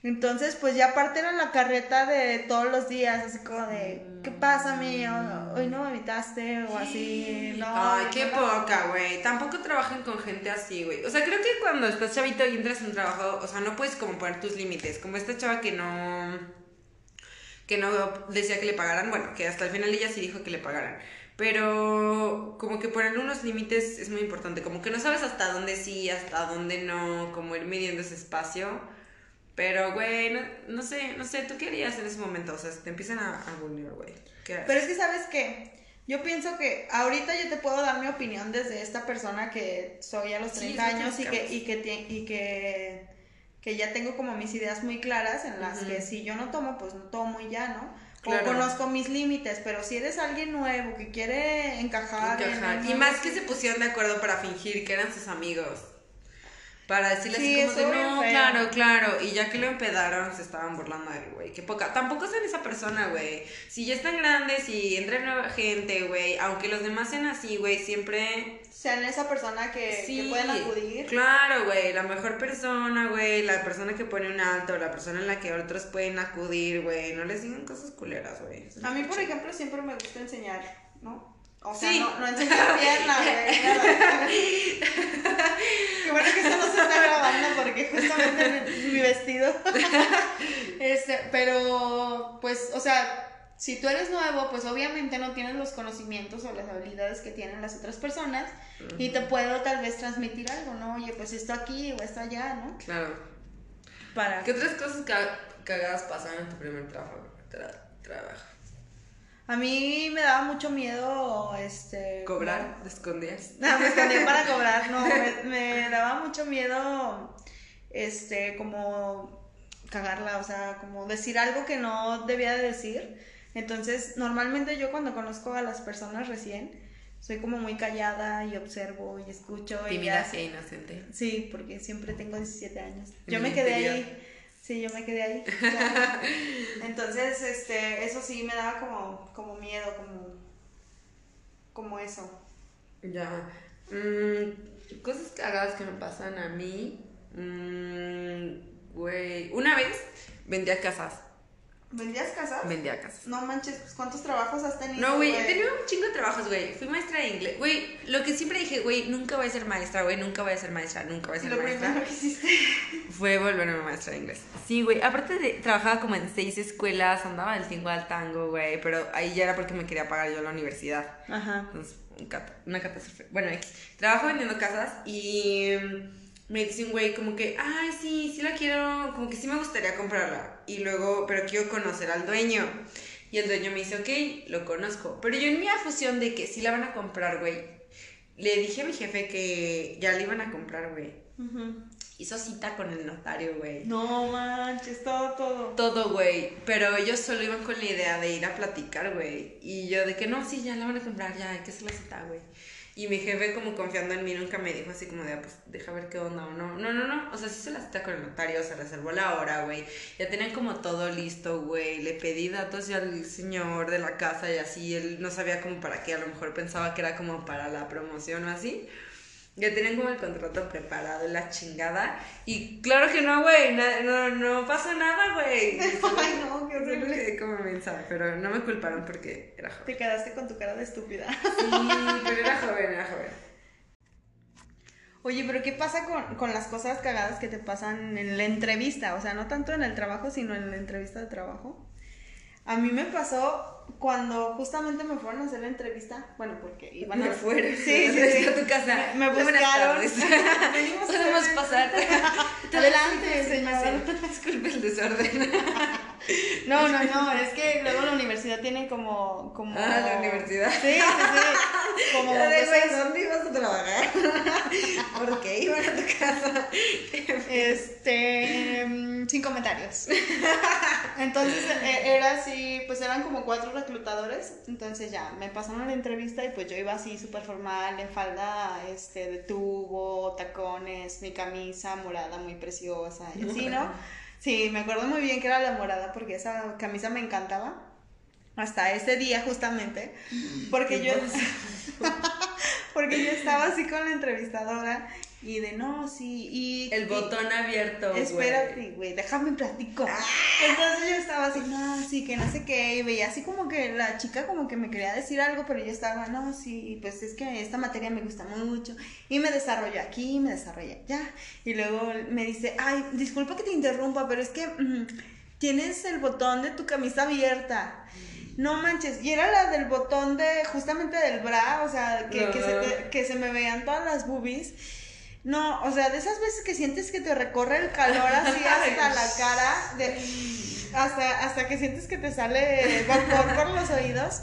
entonces, pues ya aparte era la carreta de todos los días, así como de, ¿qué pasa, mi? Hoy no me invitaste o así, no. Ay, qué poca, güey. Tampoco trabajan con gente así, güey. O sea, creo que cuando estás chavito y entras en un trabajo, o sea, no puedes como poner tus límites. Como esta chava que no, que no decía que le pagaran, bueno, que hasta el final ella sí dijo que le pagaran. Pero como que poner unos límites es muy importante. Como que no sabes hasta dónde sí, hasta dónde no, como ir midiendo ese espacio pero, güey, no, sé, no sé, ¿tú qué harías en ese momento? O sea, te empiezan a, a güey. Pero es que, ¿sabes qué? Yo pienso que ahorita yo te puedo dar mi opinión desde esta persona que soy a los 30 años y que, y, que, y que, que ya tengo como mis ideas muy claras en las que si yo no tomo, pues no tomo y ya, ¿no? O conozco mis límites, pero si eres alguien nuevo que quiere encajar. encajar. y más que se pusieron de acuerdo para fingir que eran sus amigos. Para decirle así como de, no, claro, claro. Y ya que lo empedaron, se estaban burlando de él, güey. Qué poca. Tampoco sean esa persona, güey. Si ya están grandes y entra nueva gente, güey. Aunque los demás sean así, güey, siempre. Sean esa persona que, sí, pueden acudir. Claro, güey. La mejor persona, güey. La persona que pone un alto. La persona en la que otros pueden acudir, güey. No les digan cosas culeras, güey. A mí, por ejemplo, siempre me gusta enseñar, ¿no? O sea, no, no enseñar pierna, güey. Qué bueno que esto no se está grabando porque justamente mi, mi vestido. este, pero, pues, o sea, si tú eres nuevo, pues obviamente no tienes los conocimientos o las habilidades que tienen las otras personas y te puedo tal vez transmitir algo, ¿no? Oye, pues esto aquí o esto allá, ¿no? Claro. Para... ¿Qué otras cosas cagadas pasan en tu primer trabajo? trabajo? A mí me daba mucho miedo, este... ¿Cobrar? ¿Te escondías? No, me escondía para cobrar, no, me, daba mucho miedo, este, como cagarla, o sea, como decir algo que no debía de decir. Entonces, normalmente yo cuando conozco a las personas recién, soy como muy callada y observo y escucho. Tímida e inocente. Sí, porque siempre tengo 17 años. yo me quedé ahí Sí, yo me quedé ahí. ya. Entonces, este, eso sí me daba como, como miedo, como, como eso. Ya. Mm, cosas cagadas que me pasan a mí. Mm, Güey. Una vez vendía casas. ¿Vendías casas? Vendía casas. No manches, pues, ¿cuántos trabajos has tenido? No, güey, he tenido un chingo de trabajos, güey. Fui maestra de inglés. Güey, lo que siempre dije, güey, nunca voy a ser maestra, güey, nunca voy a ser maestra, nunca voy a ser lo maestra. primero que hiciste. Fue volverme maestra de inglés. Sí, güey. Aparte de, trabajaba como en seis escuelas, andaba del tingo al tango, güey. Pero ahí ya era porque me quería pagar yo la universidad. Ajá. Entonces, una catástrofe. Bueno, trabajo vendiendo casas y me dice un güey como que, ay, sí, sí la quiero, como que sí me gustaría comprarla. Y luego, pero quiero conocer al dueño. Y el dueño me dice, ok, lo conozco. Pero yo en mi afusión de que sí la van a comprar, güey, le dije a mi jefe que ya la iban a comprar, güey. Hizo cita con el notario, güey. No manches, todo, todo. Todo, güey. Pero ellos solo iban con la idea de ir a platicar, güey. Y yo de que no, sí, ya la van a comprar, ya hay que hacer la cita, güey. Y mi jefe, como confiando en mí, nunca me dijo así como de, ah, pues deja ver qué onda o no. No, no, no. O sea, sí se la cita con el notario, se reservó la hora, güey. Ya tenían como todo listo, güey. Le pedí datos ya al señor de la casa y así. Él no sabía como para qué. A lo mejor pensaba que era como para la promoción o así. Ya tenían como el contrato preparado y la chingada. Y claro que no, güey. No, no pasó nada, güey. Ay, no, qué Solo horrible. quedé como mensa, pero no me culparon porque era joven. Te quedaste con tu cara de estúpida. Sí, pero era joven, era joven. Oye, pero ¿qué pasa con, con las cosas cagadas que te pasan en la entrevista? O sea, no tanto en el trabajo, sino en la entrevista de trabajo. A mí me pasó cuando justamente me fueron a hacer la entrevista. Bueno, porque iban a... Me fueron. Sí, sí, sí. a tu casa. Me, me buscaron. Venimos a Podemos pasar. Adelante, señor. Disculpe el desorden. No, no, no, es que luego la universidad tiene como... como... Ah, la universidad. Sí, sí, sí. Como Ya de, ¿dónde ibas a trabajar? ¿Por qué iban a tu casa? Este, mm, sin comentarios. Entonces e- era así, pues eran como cuatro reclutadores. Entonces ya me pasaron la entrevista y pues yo iba así súper formal, en falda este, de tubo, tacones, mi camisa morada muy preciosa y así, ¿no? Sí, me acuerdo muy bien que era la morada porque esa camisa me encantaba. Hasta ese día justamente. Porque yo... porque yo estaba así con la entrevistadora y de no, sí, y... El y- botón abierto. Espérate, güey, déjame platico. Entonces yo estaba así, no, sí, que no sé qué, y veía así como que la chica como que me quería decir algo, pero yo estaba, no, sí, pues es que esta materia me gusta mucho, y me desarrollo aquí, me desarrollo allá, y luego me dice, ay, disculpa que te interrumpa, pero es que mm, tienes el botón de tu camisa abierta. No manches, y era la del botón de, justamente del bra, o sea, que, que, se, que se me veían todas las boobies. No, o sea, de esas veces que sientes que te recorre el calor así hasta la cara, de, hasta, hasta que sientes que te sale vapor por los oídos.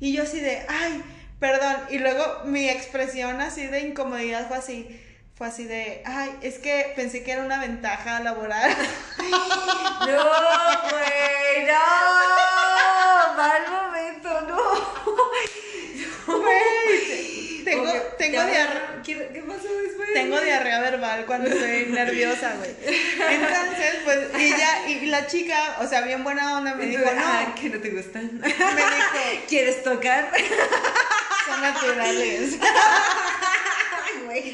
Y yo así de, ay, perdón. Y luego mi expresión así de incomodidad fue así, fue así de, ay, es que pensé que era una ventaja laboral. No, güey, no. Mal momento, no. Güey, tengo, tengo te diarrea. ¿Qué, ¿Qué pasó después? Tengo diarrea verbal cuando estoy nerviosa, güey. Entonces, pues, y ya, y la chica, o sea, bien buena onda, me dijo, Ah, no, que no te gustan. me dijo, ¿Quieres tocar? son naturales.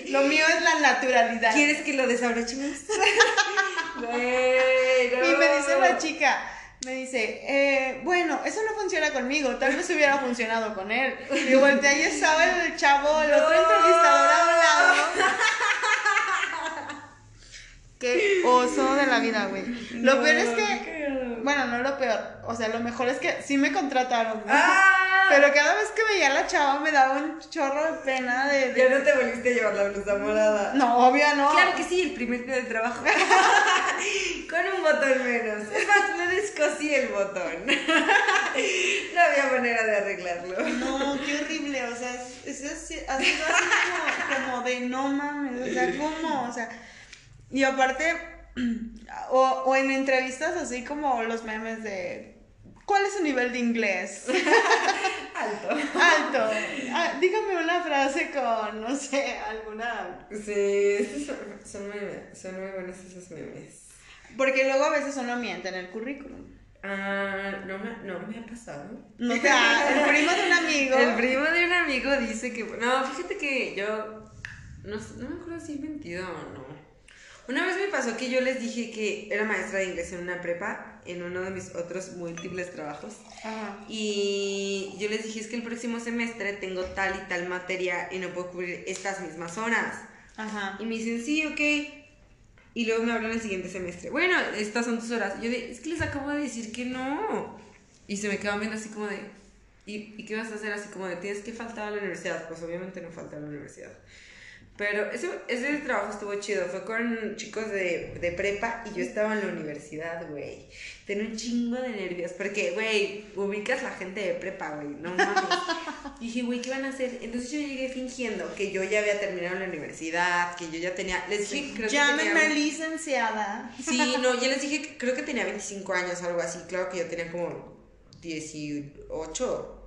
Lo mío es la naturalidad. ¿Quieres que lo desabrochemos? Güey, no. Y me dice la chica, me dice, eh, bueno, eso no funciona conmigo, tal vez hubiera funcionado con él. Y volteé y estaba el chavo, el otro No. entrevistador a un lado. Qué oso de la vida, güey. Lo peor es que, bueno, no lo peor, o sea, lo mejor es que sí me contrataron, güey. ¡Ah! Pero cada vez que veía a la chava me daba un chorro de pena de... de- Ya no te volviste a llevar la blusa morada. No, obvio no. Claro que sí, el primer día de trabajo. Con un botón menos. Es más, le descosí el botón. no había manera de arreglarlo. No, qué horrible, o sea, es, es así, así como, como de no mames, o sea, ¿cómo? O sea, y aparte, o, o en entrevistas así como los memes de, ¿cuál es su nivel de inglés? Alto. Alto. Ah, dígame una frase con, no sé, alguna... Sí, son, son muy, son muy buenos esos memes. Porque luego a veces uno miente en el currículum. Ah, no me, no me ha pasado. No te ha- el primo de un amigo. El primo de un amigo dice que. No, fíjate que yo. No, no me acuerdo si he mentido o no. Una vez me pasó que yo les dije que era maestra de inglés en una prepa, en uno de mis otros múltiples trabajos. Ajá. Y yo les dije, es que el próximo semestre tengo tal y tal materia y no puedo cubrir estas mismas horas. Ajá. Y me dicen, sí, ok. Y luego me hablan el siguiente semestre. Bueno, estas son tus horas. Yo de, es que les acabo de decir que no. Y se me quedan viendo así como de, ¿y, ¿y qué vas a hacer? Así como de, tienes que faltar a la universidad. Pues obviamente no falta a la universidad. Pero ese, ese trabajo estuvo chido. Fue con chicos de, de prepa y yo estaba en la universidad, güey. Tenía un chingo de nervios. Porque, güey, ubicas la gente de prepa, güey. No mames. Y dije, güey, ¿qué van a hacer? Entonces yo llegué fingiendo que yo ya había terminado la universidad, que yo ya tenía. Les dije, creo que Llámenme licenciada. Sí, no, ya les dije que creo que tenía 25 años, algo así. Claro que yo tenía como 18.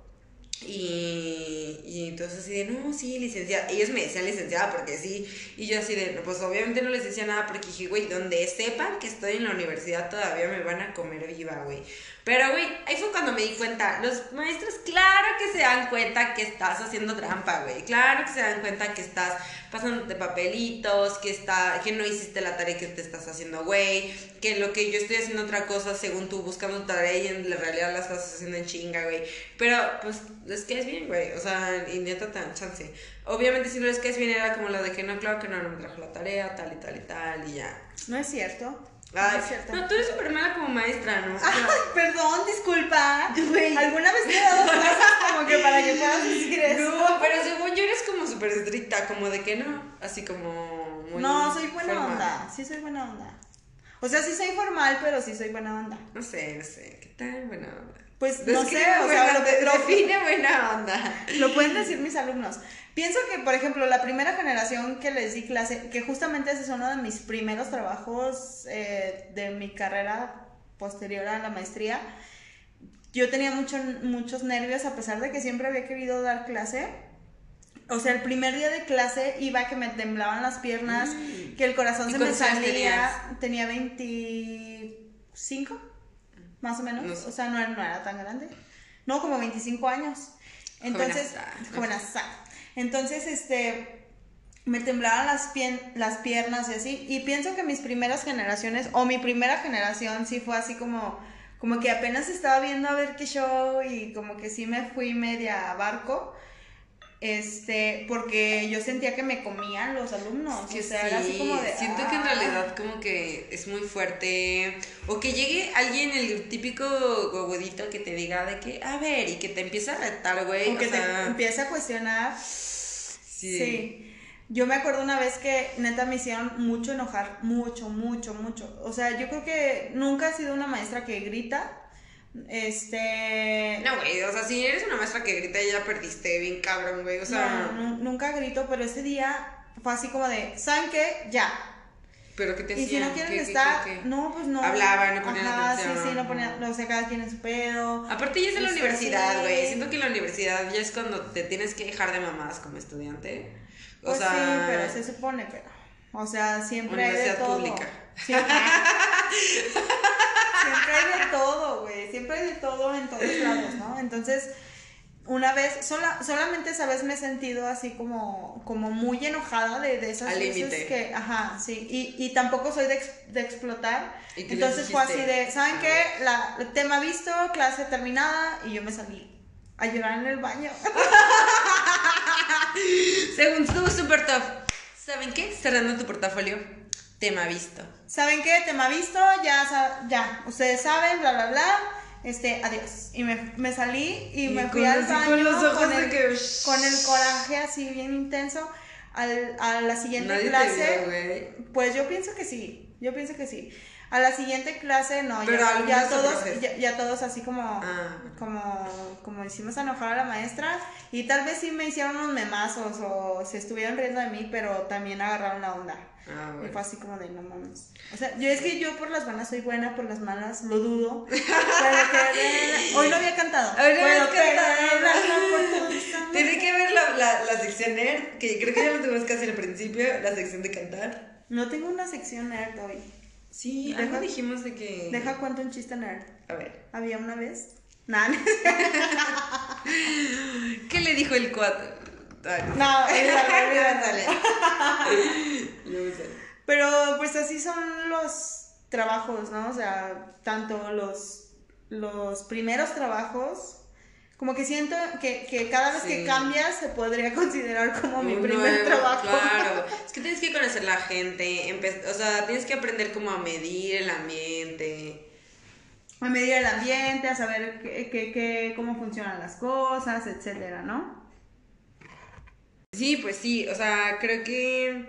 Y, y entonces así de, no, sí, licenciada. Ellos me decían licenciada porque sí. Y yo así de, no, pues obviamente no les decía nada porque dije, güey, donde sepan que estoy en la universidad todavía me van a comer viva, güey. Pero, güey, ahí fue cuando me di cuenta. Los maestros, claro que se dan cuenta que estás haciendo trampa, güey. Claro que se dan cuenta que estás pasándote papelitos, que, está, que no hiciste la tarea que te estás haciendo, güey. Que lo que yo estoy haciendo otra cosa según tú buscando tarea y en la realidad la estás haciendo en chinga, güey. Pero, pues, les caes bien, güey. O sea, y neta te dan chance. Obviamente, si no les caes bien, era como lo de que no, claro que no, no me trajo la tarea, tal y tal y tal, y ya. No es cierto. Ay, no es cierto. no, tú eres súper mala como maestra, ¿no? Ay, perdón, disculpa. Güey. ¿Alguna vez te he dado clases como que para que puedas decir eso? No, pero según yo eres como súper estricta, como de que no, así como muy No, soy buena formal. onda. Sí, soy buena onda. O sea, sí soy formal, pero sí soy buena onda. No sé, no sé, ¿qué tal buena onda? Pues no sé, o sea, lo, de- lo- define buena onda. lo pueden decir mis alumnos. Pienso que, por ejemplo, la primera generación que les di clase, que justamente ese es uno de mis primeros trabajos eh, de mi carrera posterior a la maestría, yo tenía mucho, muchos nervios a pesar de que siempre había querido dar clase. O sea, el primer día de clase iba que me temblaban las piernas, que el corazón Mm. ¿Y se me salía. Tenía 25, más o menos. No sé. O sea, no era, no era tan grande. No, como 25 años. Entonces, Jovenaza. Entonces, este, me temblaban las, pien- las piernas y así. Y pienso que mis primeras generaciones, o mi primera generación, sí fue así como, como que apenas estaba viendo a ver qué show y como que sí me fui media barco. Este, porque yo sentía que me comían los alumnos. Que o sea, era así sí, como de. siento que en "Ah". realidad como que es muy fuerte. O que llegue alguien, el típico gogudito que te diga de que, a ver, y que te empieza a retar, güey. O que o sea, te empieza a cuestionar. sí. Sí. Yo me acuerdo una vez que neta me hicieron mucho enojar, mucho, mucho, mucho. O sea, yo creo que nunca he sido una maestra que grita. Este. No, güey, o sea, si eres una maestra que grita ya perdiste bien cabrón, güey. O sea, no, nu- nunca grito, pero ese día fue así como de, ¿saben qué? Ya. pero ¿qué te Y si no quieren ¿Qué- qué- estar, qué- qué? no, pues no. Hablaban, no ponían Ajá, atención. sí, sí, no ponían, o sea, cada quien en su pedo. Aparte ya es en la universidad, güey. Siento que en la universidad ya es cuando te tienes que dejar de mamadas como estudiante. O Pues sea, sí, pero se supone, pero. O sea, siempre hay de Universidad todo. pública. Siempre, siempre hay de todo, güey. Siempre hay de todo en todos lados, ¿no? Entonces, una vez, sola, solamente esa vez me he sentido así como, como muy enojada de, de esas Al veces límite. que, ajá, sí. Y, y tampoco soy de, de explotar. ¿Y qué les Entonces fue así de, ¿saben qué? La, el tema visto, clase terminada, y yo me salí a llorar en el baño. según tú, super top. ¿Saben qué? Cerrando tu portafolio. Tema visto. ¿Saben qué? Tema visto, ya, ya, ustedes saben, bla, bla, bla. Este, adiós. Y me, me salí y, Y me fui al así con baño los ojos con de el, que- con el coraje así bien intenso. Al, a la siguiente Nadie te clase, vio, pues yo pienso que sí, yo pienso que sí. A la siguiente clase, no, Pero ya, ya todos, ya, ya todos así como, Ah. como, como hicimos enojar a la maestra y tal vez sí me hicieron unos memazos o se estuvieron riendo de mí, pero también agarraron la onda. Ah, Y bueno. fue así como de no mames. O sea, yo es que yo por las buenas soy buena, por las malas lo dudo. Pero que hoy no había cantado. Hoy no Puedo había cantado. Tiene que ver la, la, la sección nerd, que creo que ya lo tuvimos hacer al principio, la sección de cantar. No tengo una sección nerd hoy. Sí, Deja- algo dijimos de que... Deja cuento un chiste nerd. A ver. Había una vez. Nah, ¿Qué le dijo el cuatro? No. Dale. Luego sale. Pero pues así son los trabajos, ¿no? O sea, tanto los, los primeros trabajos, como que siento que, que cada vez Sí. que cambias se podría considerar como mi primer nuevo, trabajo. Claro, es que tienes que conocer la gente, o sea, tienes que aprender cómo a medir el ambiente. A medir el ambiente, a saber qué, qué- qué- cómo funcionan las cosas, etcétera, ¿no? Sí, pues sí, o sea, creo que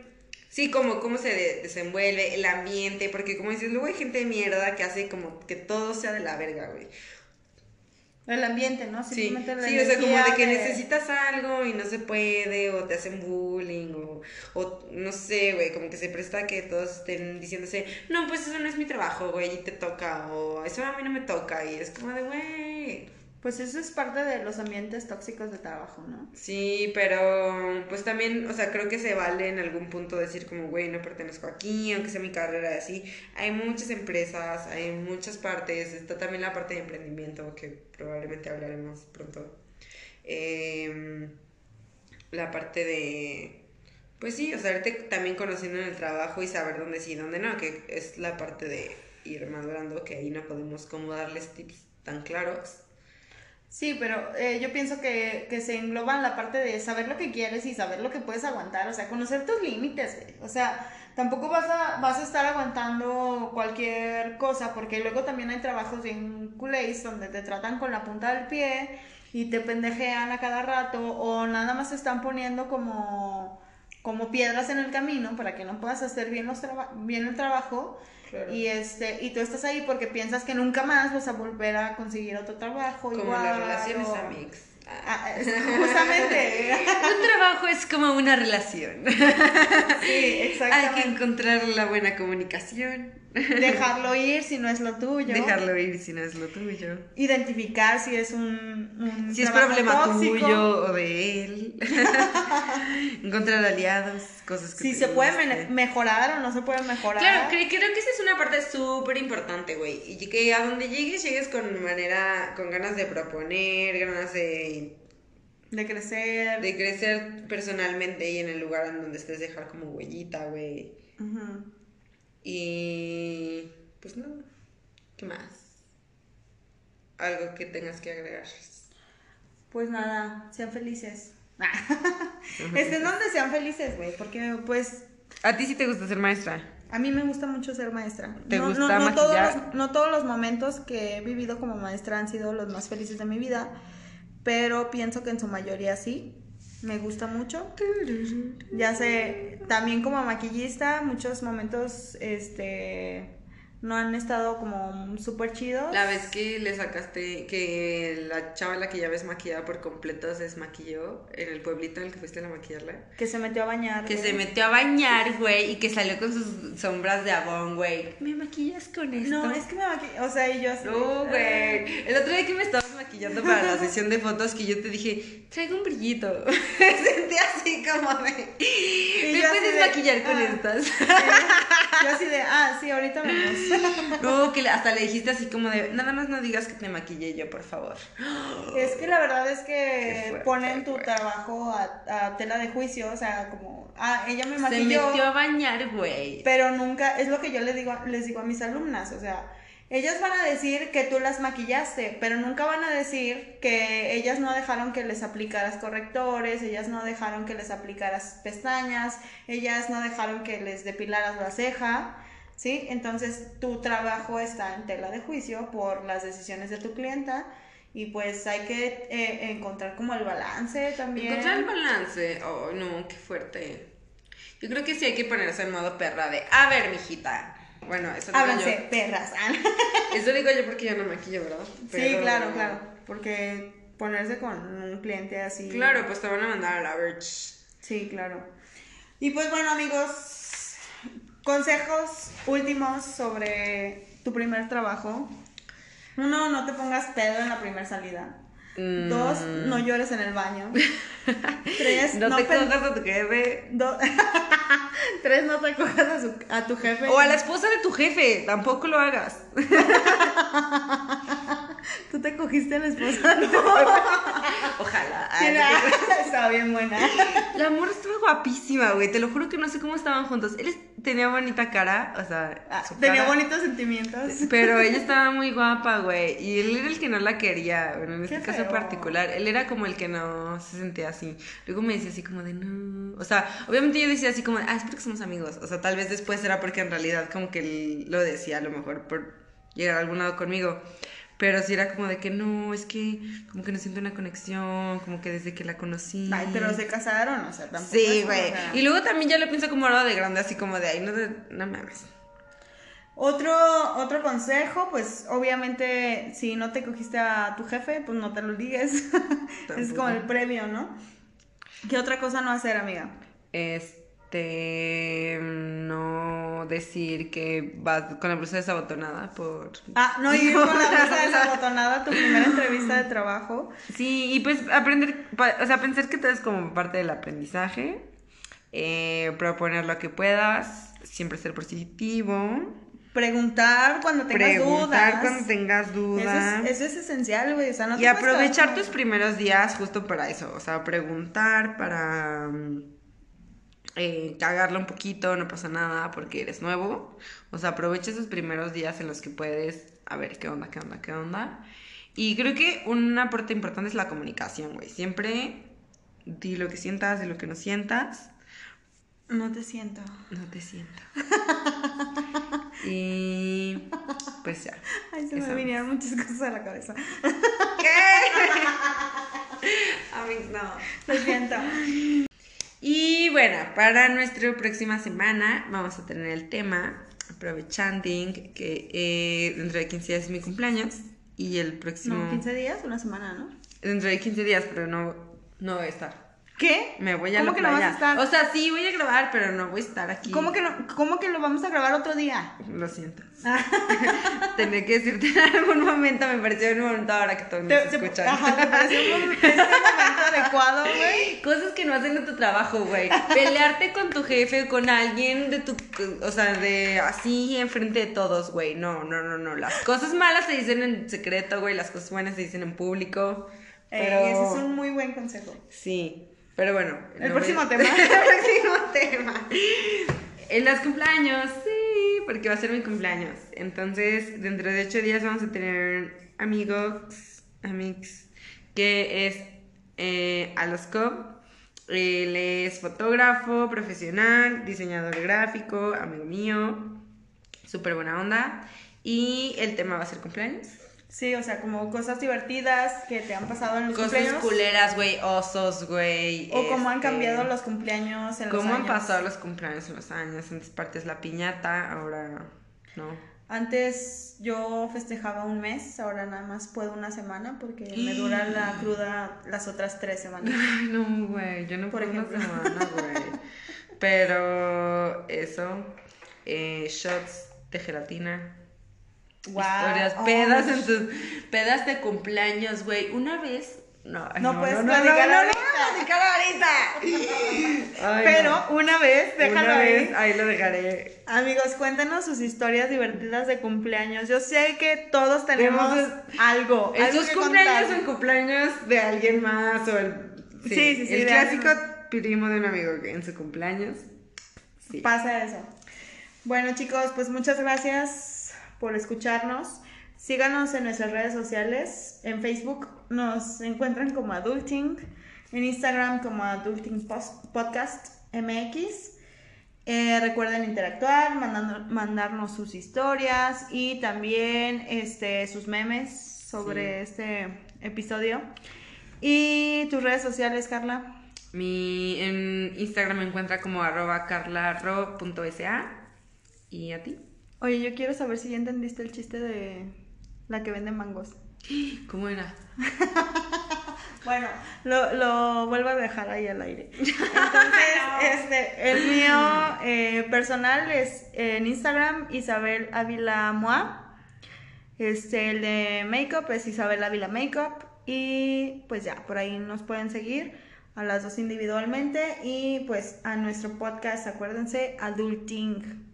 sí, como cómo se de- desenvuelve el ambiente, porque como dices, luego hay gente de mierda que hace como que todo sea de la verga, güey. El ambiente, ¿no? Sí, la sí, o sea, como de que necesitas algo y no se puede, o te hacen bullying, o, o no sé, güey, como que se presta a que todos estén diciéndose, no, pues eso no es mi trabajo, güey, y te toca, o eso a mí no me toca, y es como de, güey. Pues eso es parte de los ambientes tóxicos de trabajo, ¿no? Sí, pero pues también, o sea, creo que se vale en algún punto decir como, güey, no pertenezco aquí, aunque sea mi carrera así. Hay muchas empresas, hay muchas partes, está también la parte de emprendimiento que probablemente hablaremos pronto. Em, la parte de, pues sí, o sea, irte también conociendo en el trabajo y saber dónde sí y dónde no, que es la parte de ir madurando, que ahí no podemos como darles tips tan claros. Sí, pero eh, yo pienso que, que se engloba en la parte de saber lo que quieres y saber lo que puedes aguantar, o sea, conocer tus límites, o sea, tampoco vas a, vas a estar aguantando cualquier cosa, porque luego también hay trabajos bien culés donde te tratan con la punta del pie y te pendejean a cada rato o nada más están poniendo como, como piedras en el camino para que no puedas hacer bien, los bien el trabajo. Claro. Y este, y tú estás ahí porque piensas que nunca más vas a volver a conseguir otro trabajo. Como igual, las relaciones o- amigos. Ah, es- justamente. Un trabajo es como una relación. sí, Hay que exactamente. encontrar la buena comunicación. Dejarlo ir si no es lo tuyo. Dejarlo ir si no es lo tuyo. Identificar si es un, un Si es problema tóxico. tuyo o de él. encontrar aliados, cosas que Si se puede mejorar o no se puede mejorar. Claro, cre- creo que esa es una parte súper importante, güey. Y que a donde llegues, llegues con manera, con ganas de proponer, ganas de, De crecer. de crecer personalmente y en el lugar en donde estés dejar como huellita, güey. Y pues no, ¿qué más? Algo que tengas que agregar. Pues nada, sean felices. Estén donde sean felices, güey. Porque pues ¿A ti sí te gusta ser maestra? A mí me gusta mucho ser maestra. ¿Te no, gusta no, no todos maquillar? los, no todos los momentos que he vivido como maestra han sido los más felices de mi vida, pero pienso que en su mayoría sí. Me gusta mucho. Ya sé, también como maquillista, muchos momentos este no han estado como súper chidos. La vez que le sacaste, que la chava la que ya ves maquillada por completo se desmaquilló en el pueblito en el que fuiste a maquillarla. Que se metió a bañar. Que güey. se metió a bañar, güey, y que salió con sus sombras de abón, güey. ¿Me maquillas con esto? No, es que me maquillé. O sea, y yo así. No, güey. El otro día que me estabas maquillando para la sesión de fotos, que yo te dije, traigo un brillito. Me sentí así como de. ¿Me puedes de, maquillar con ah. estas? Yo así de, ah, sí, ahorita vemos. No, que hasta le dijiste así como de, nada más no digas que te maquillé yo, por favor. Es que la verdad es que fuerte, ponen tu güey. trabajo a, a tela de juicio, o sea, como, ah, ella me Se maquilló, metió a bañar, güey. pero nunca, es lo que yo les digo, les digo a mis alumnas, o sea, ellas van a decir que tú las maquillaste, pero nunca van a decir que ellas no dejaron que les aplicaras correctores, ellas no dejaron que les aplicaras pestañas, ellas no dejaron que les depilaras la ceja, ¿sí? Entonces tu trabajo está en tela de juicio por las decisiones de tu clienta y pues hay que eh, encontrar como el balance también. Encontrar el balance. Oh, no, qué fuerte. Yo creo que sí hay que ponerse en modo perra de, a ver, mijita. Bueno, eso digo Háganse yo. perras. Eso digo yo porque yo no maquillo, ¿verdad? Sí, claro, claro. Porque ponerse con un cliente así. Claro, pues te van a mandar a la Verge. Sí, claro. Y pues bueno, amigos, consejos últimos sobre tu primer trabajo. Uno, no te pongas pedo en la primera salida. Dos, no llores en el baño. Tres, no, te pen- cojas a tu jefe. do- Tres, no te cojas a, su- a tu jefe. O a la esposa de tu jefe, tampoco lo hagas. Tú te cogiste a la esposa. Ojalá. Ay, la- Estaba bien buena. La amor estuvo guapísima, güey. Te lo juro que no sé cómo estaban juntos. Él tenía bonita cara, o sea, Ah, su Tenía cara. bonitos sentimientos. Pero ella estaba muy guapa, güey. Y él era el que no la quería, bueno, en este Qué caso feo. particular. Él era como el que no se sentía así. Luego me decía así como de no. O sea, obviamente yo decía así como de, ah, es porque somos amigos. O sea, tal vez después era porque en realidad como que él lo decía a lo mejor por llegar a algún lado conmigo. Pero sí era como de que no, es que como que no siento una conexión, como que desde que la conocí. Ay, pero se casaron, o sea, tampoco. Sí, güey. o sea- Y luego también ya lo pienso como ahora de grande, así como de ay, no, de- no mames. Otro, otro consejo, pues obviamente si no te cogiste a tu jefe, pues no te lo ligues. es como el previo, ¿no? ¿Qué otra cosa no hacer, amiga? Este. No decir que vas con la blusa desabotonada por. Ah, no ir con la blusa desabotonada tu primera entrevista de trabajo. Sí, y pues aprender. O sea, pensar que todo es como parte del aprendizaje. eh, proponer lo que puedas. Siempre ser positivo. Preguntar cuando tengas preguntar dudas. cuando tengas Eso dudas. es, eso es esencial, güey. O sea, no y aprovechar tus primeros días justo para eso. O sea, preguntar para. Eh, cagarla un poquito, no pasa nada porque eres nuevo. O sea, aprovecha esos primeros días en los que puedes a ver qué onda, qué onda, qué onda. Y creo que una parte importante es la comunicación, güey. Siempre di lo que sientas, di lo que no sientas. No te siento. No te siento. y pues ya. Ay, se me Eso. vinieron muchas cosas a la cabeza. A mí no. Lo siento. Y bueno, para nuestra próxima semana vamos a tener el tema, aprovechando que eh, dentro de 15 días es mi cumpleaños y el próximo... No, 15 días, una semana, ¿no? Dentro de 15 días, pero no, no voy a estar. ¿Qué? Me voy a ¿Cómo la que no vas a estar? O sea, sí voy a grabar, pero no voy a estar aquí. ¿Cómo que, no, ¿Cómo que lo vamos a grabar otro día? Lo siento. Tendré que decirte en algún momento, me pareció en un momento ahora que todos nos ¿Te, te- escuchan. ajá, ¿te pareció un momento, momento adecuado, güey? Cosas que no hacen en tu trabajo, güey. Pelearte con tu jefe, con alguien de tu. O sea, de así enfrente de todos, güey. No, no, no, no. Las cosas malas se dicen en secreto, güey. Las cosas buenas se dicen en público. Eh, Pero. ese es un muy buen consejo. Sí. Pero bueno. El no próximo tema. el próximo tema. En los cumpleaños, sí, porque va a ser mi cumpleaños. Entonces, dentro de ocho días vamos a tener amigos, amigos, que es eh. Él es fotógrafo, profesional, diseñador gráfico, amigo mío, súper buena onda. Y el tema va a ser cumpleaños. Sí, o sea, como cosas divertidas que te han pasado en los Cosas cumpleaños. culeras, güey, osos, güey. O cómo han este, cambiado los cumpleaños en los ¿Cómo han años. pasado los cumpleaños en los años? Antes partes la piñata, ahora no. Antes yo festejaba un mes, ahora nada más puedo una semana porque me dura la cruda las otras tres semanas. Ay, no, güey, yo no Por puedo una ejemplo. semana, güey. Pero eso, eh, shots de gelatina. Wow. Historias, pedas en tus pedas de cumpleaños, güey. Una vez, no, ay, No puedes no, no, platicar no, no, ahorita. no. Ay, Pero no. una vez, déjalo Una ahí. vez, ahí lo dejaré. Amigos, cuéntanos sus historias divertidas de cumpleaños. Yo sé que todos tenemos Tenemos algo. En algo sus cumpleaños o en cumpleaños de alguien más o el... Sí, sí, sí, El de clásico alguien. primo de un amigo en su cumpleaños. Sí. Pasa eso. Bueno, chicos, pues muchas gracias por escucharnos. Síganos en nuestras redes sociales. En Facebook nos encuentran como Adulting. En Instagram como Adulting Post- Podcast MX. Eh, recuerden interactuar, mandando- mandarnos sus historias y también este, sus memes sobre este episodio. ¿Y tus redes sociales, Carla? Mi, en Instagram me encuentra como arroba carlaro.sa. ¿Y a ti? Oye, yo quiero saber si ya entendiste el chiste de la que vende mangos. ¿Cómo era? Bueno, lo, lo vuelvo a dejar ahí al aire. Entonces, este, el mío eh, personal es en Instagram Isabel Ávila Moa. Este, el de Makeup es Isabel Ávila Makeup. Y pues ya, por ahí nos pueden seguir a las dos individualmente y pues a nuestro podcast, acuérdense, Adulting.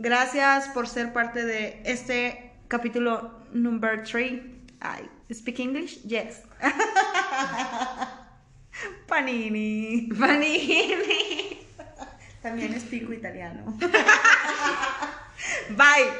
Gracias por ser parte de este capítulo number 3. I speak English? Yes. Panini. Panini. También explico italiano. Bye.